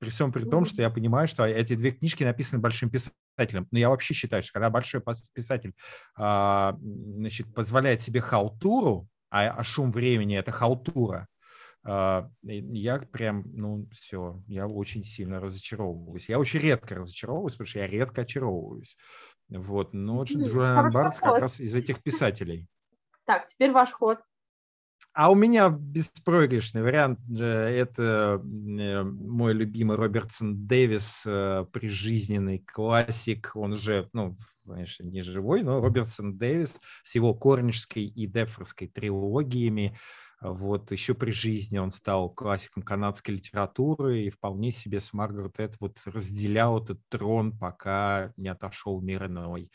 При всем при том, что я понимаю, что эти две книжки написаны большим писателем. Но я вообще считаю, что когда большой писатель а, значит, позволяет себе халтуру, а, а шум времени – это халтура, я прям, ну, все, я очень сильно разочаровываюсь. Я очень редко разочаровываюсь, потому что я редко очаровываюсь. Вот, но Джулиан Бартс как раз из этих писателей. Так, теперь ваш ход. А у меня беспроигрышный вариант. Э, это э, мой любимый Робертсон Дэвис, э, прижизненный классик. Он уже, ну, конечно, не живой, но Робертсон Дэвис с его корнишской и Дефорской трилогиями. Вот еще при жизни он стал классиком канадской литературы и вполне себе с Маргарет Этвуд разделял этот трон, пока не отошел мир иной.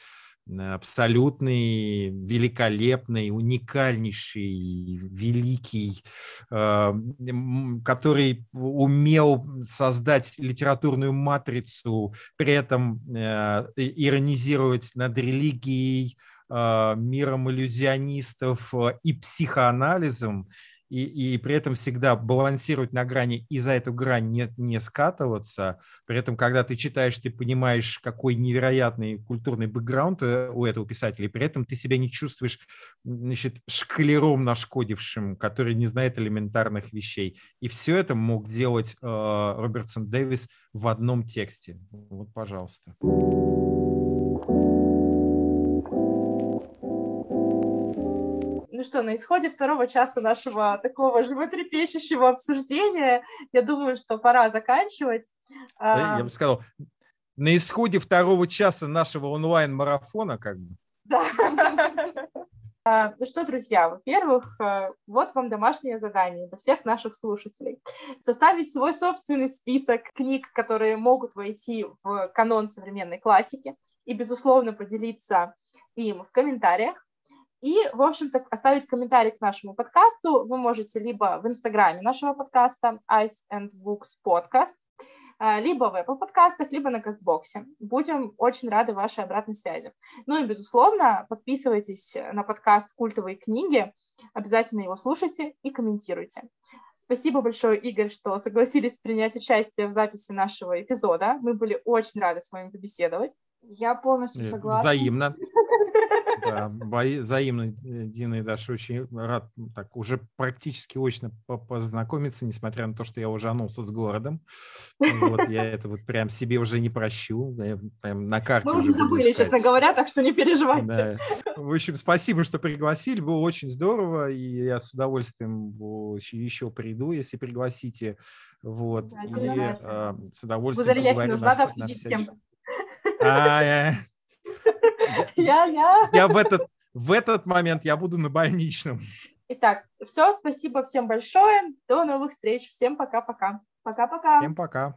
Абсолютный, великолепный, уникальнейший, великий, э, который умел создать литературную матрицу, при этом э, иронизировать над религией, миром иллюзионистов а, и психоанализом, и, и при этом всегда балансировать на грани и за эту грань не, не скатываться. При этом, когда ты читаешь, ты понимаешь, какой невероятный культурный бэкграунд э, у этого писателя, и при этом ты себя не чувствуешь значит, шкалером нашкодившим, который не знает элементарных вещей. И все это мог делать э, Робертсон Дэвис в одном тексте. Вот, пожалуйста. Ну что, на исходе второго часа нашего такого животрепещущего обсуждения, я думаю, что пора заканчивать. Я бы сказал, на исходе второго часа нашего онлайн-марафона, как бы. Да. А, ну что, друзья, во-первых, э, вот вам домашнее задание для всех наших слушателей. Составить свой собственный список книг, которые могут войти в канон современной классики, и, безусловно, поделиться им в комментариях. И, в общем-то, оставить комментарий к нашему подкасту вы можете либо в инстаграме нашего подкаста Ice and Books Podcast, а, либо в Apple подкастах, либо на Кастбоксе. Будем очень рады вашей обратной связи. Ну и, безусловно, подписывайтесь на подкаст «Культовые книги», обязательно его слушайте и комментируйте. Спасибо большое, Игорь, что согласились принять участие в записи нашего эпизода. Мы были очень рады с вами побеседовать. Я полностью согласна. Взаимно. Да, взаимно, Дина и Даша, очень рад так уже практически очно познакомиться, несмотря на то, что я уже анулся с городом. Вот я это вот прям себе уже не прощу. Я прям на карте Мы уже забыли, честно говоря, так что не переживайте. Да. В общем, спасибо, что пригласили. Было очень здорово, и я с удовольствием еще приду, если пригласите. Вот. И э, с удовольствием нужно, на, надо обсудить с кем-то. Я... Я, я. Я в этот, в этот момент я буду на больничном. Итак, все, спасибо всем большое. До новых встреч. Всем пока-пока. Пока-пока. Всем пока.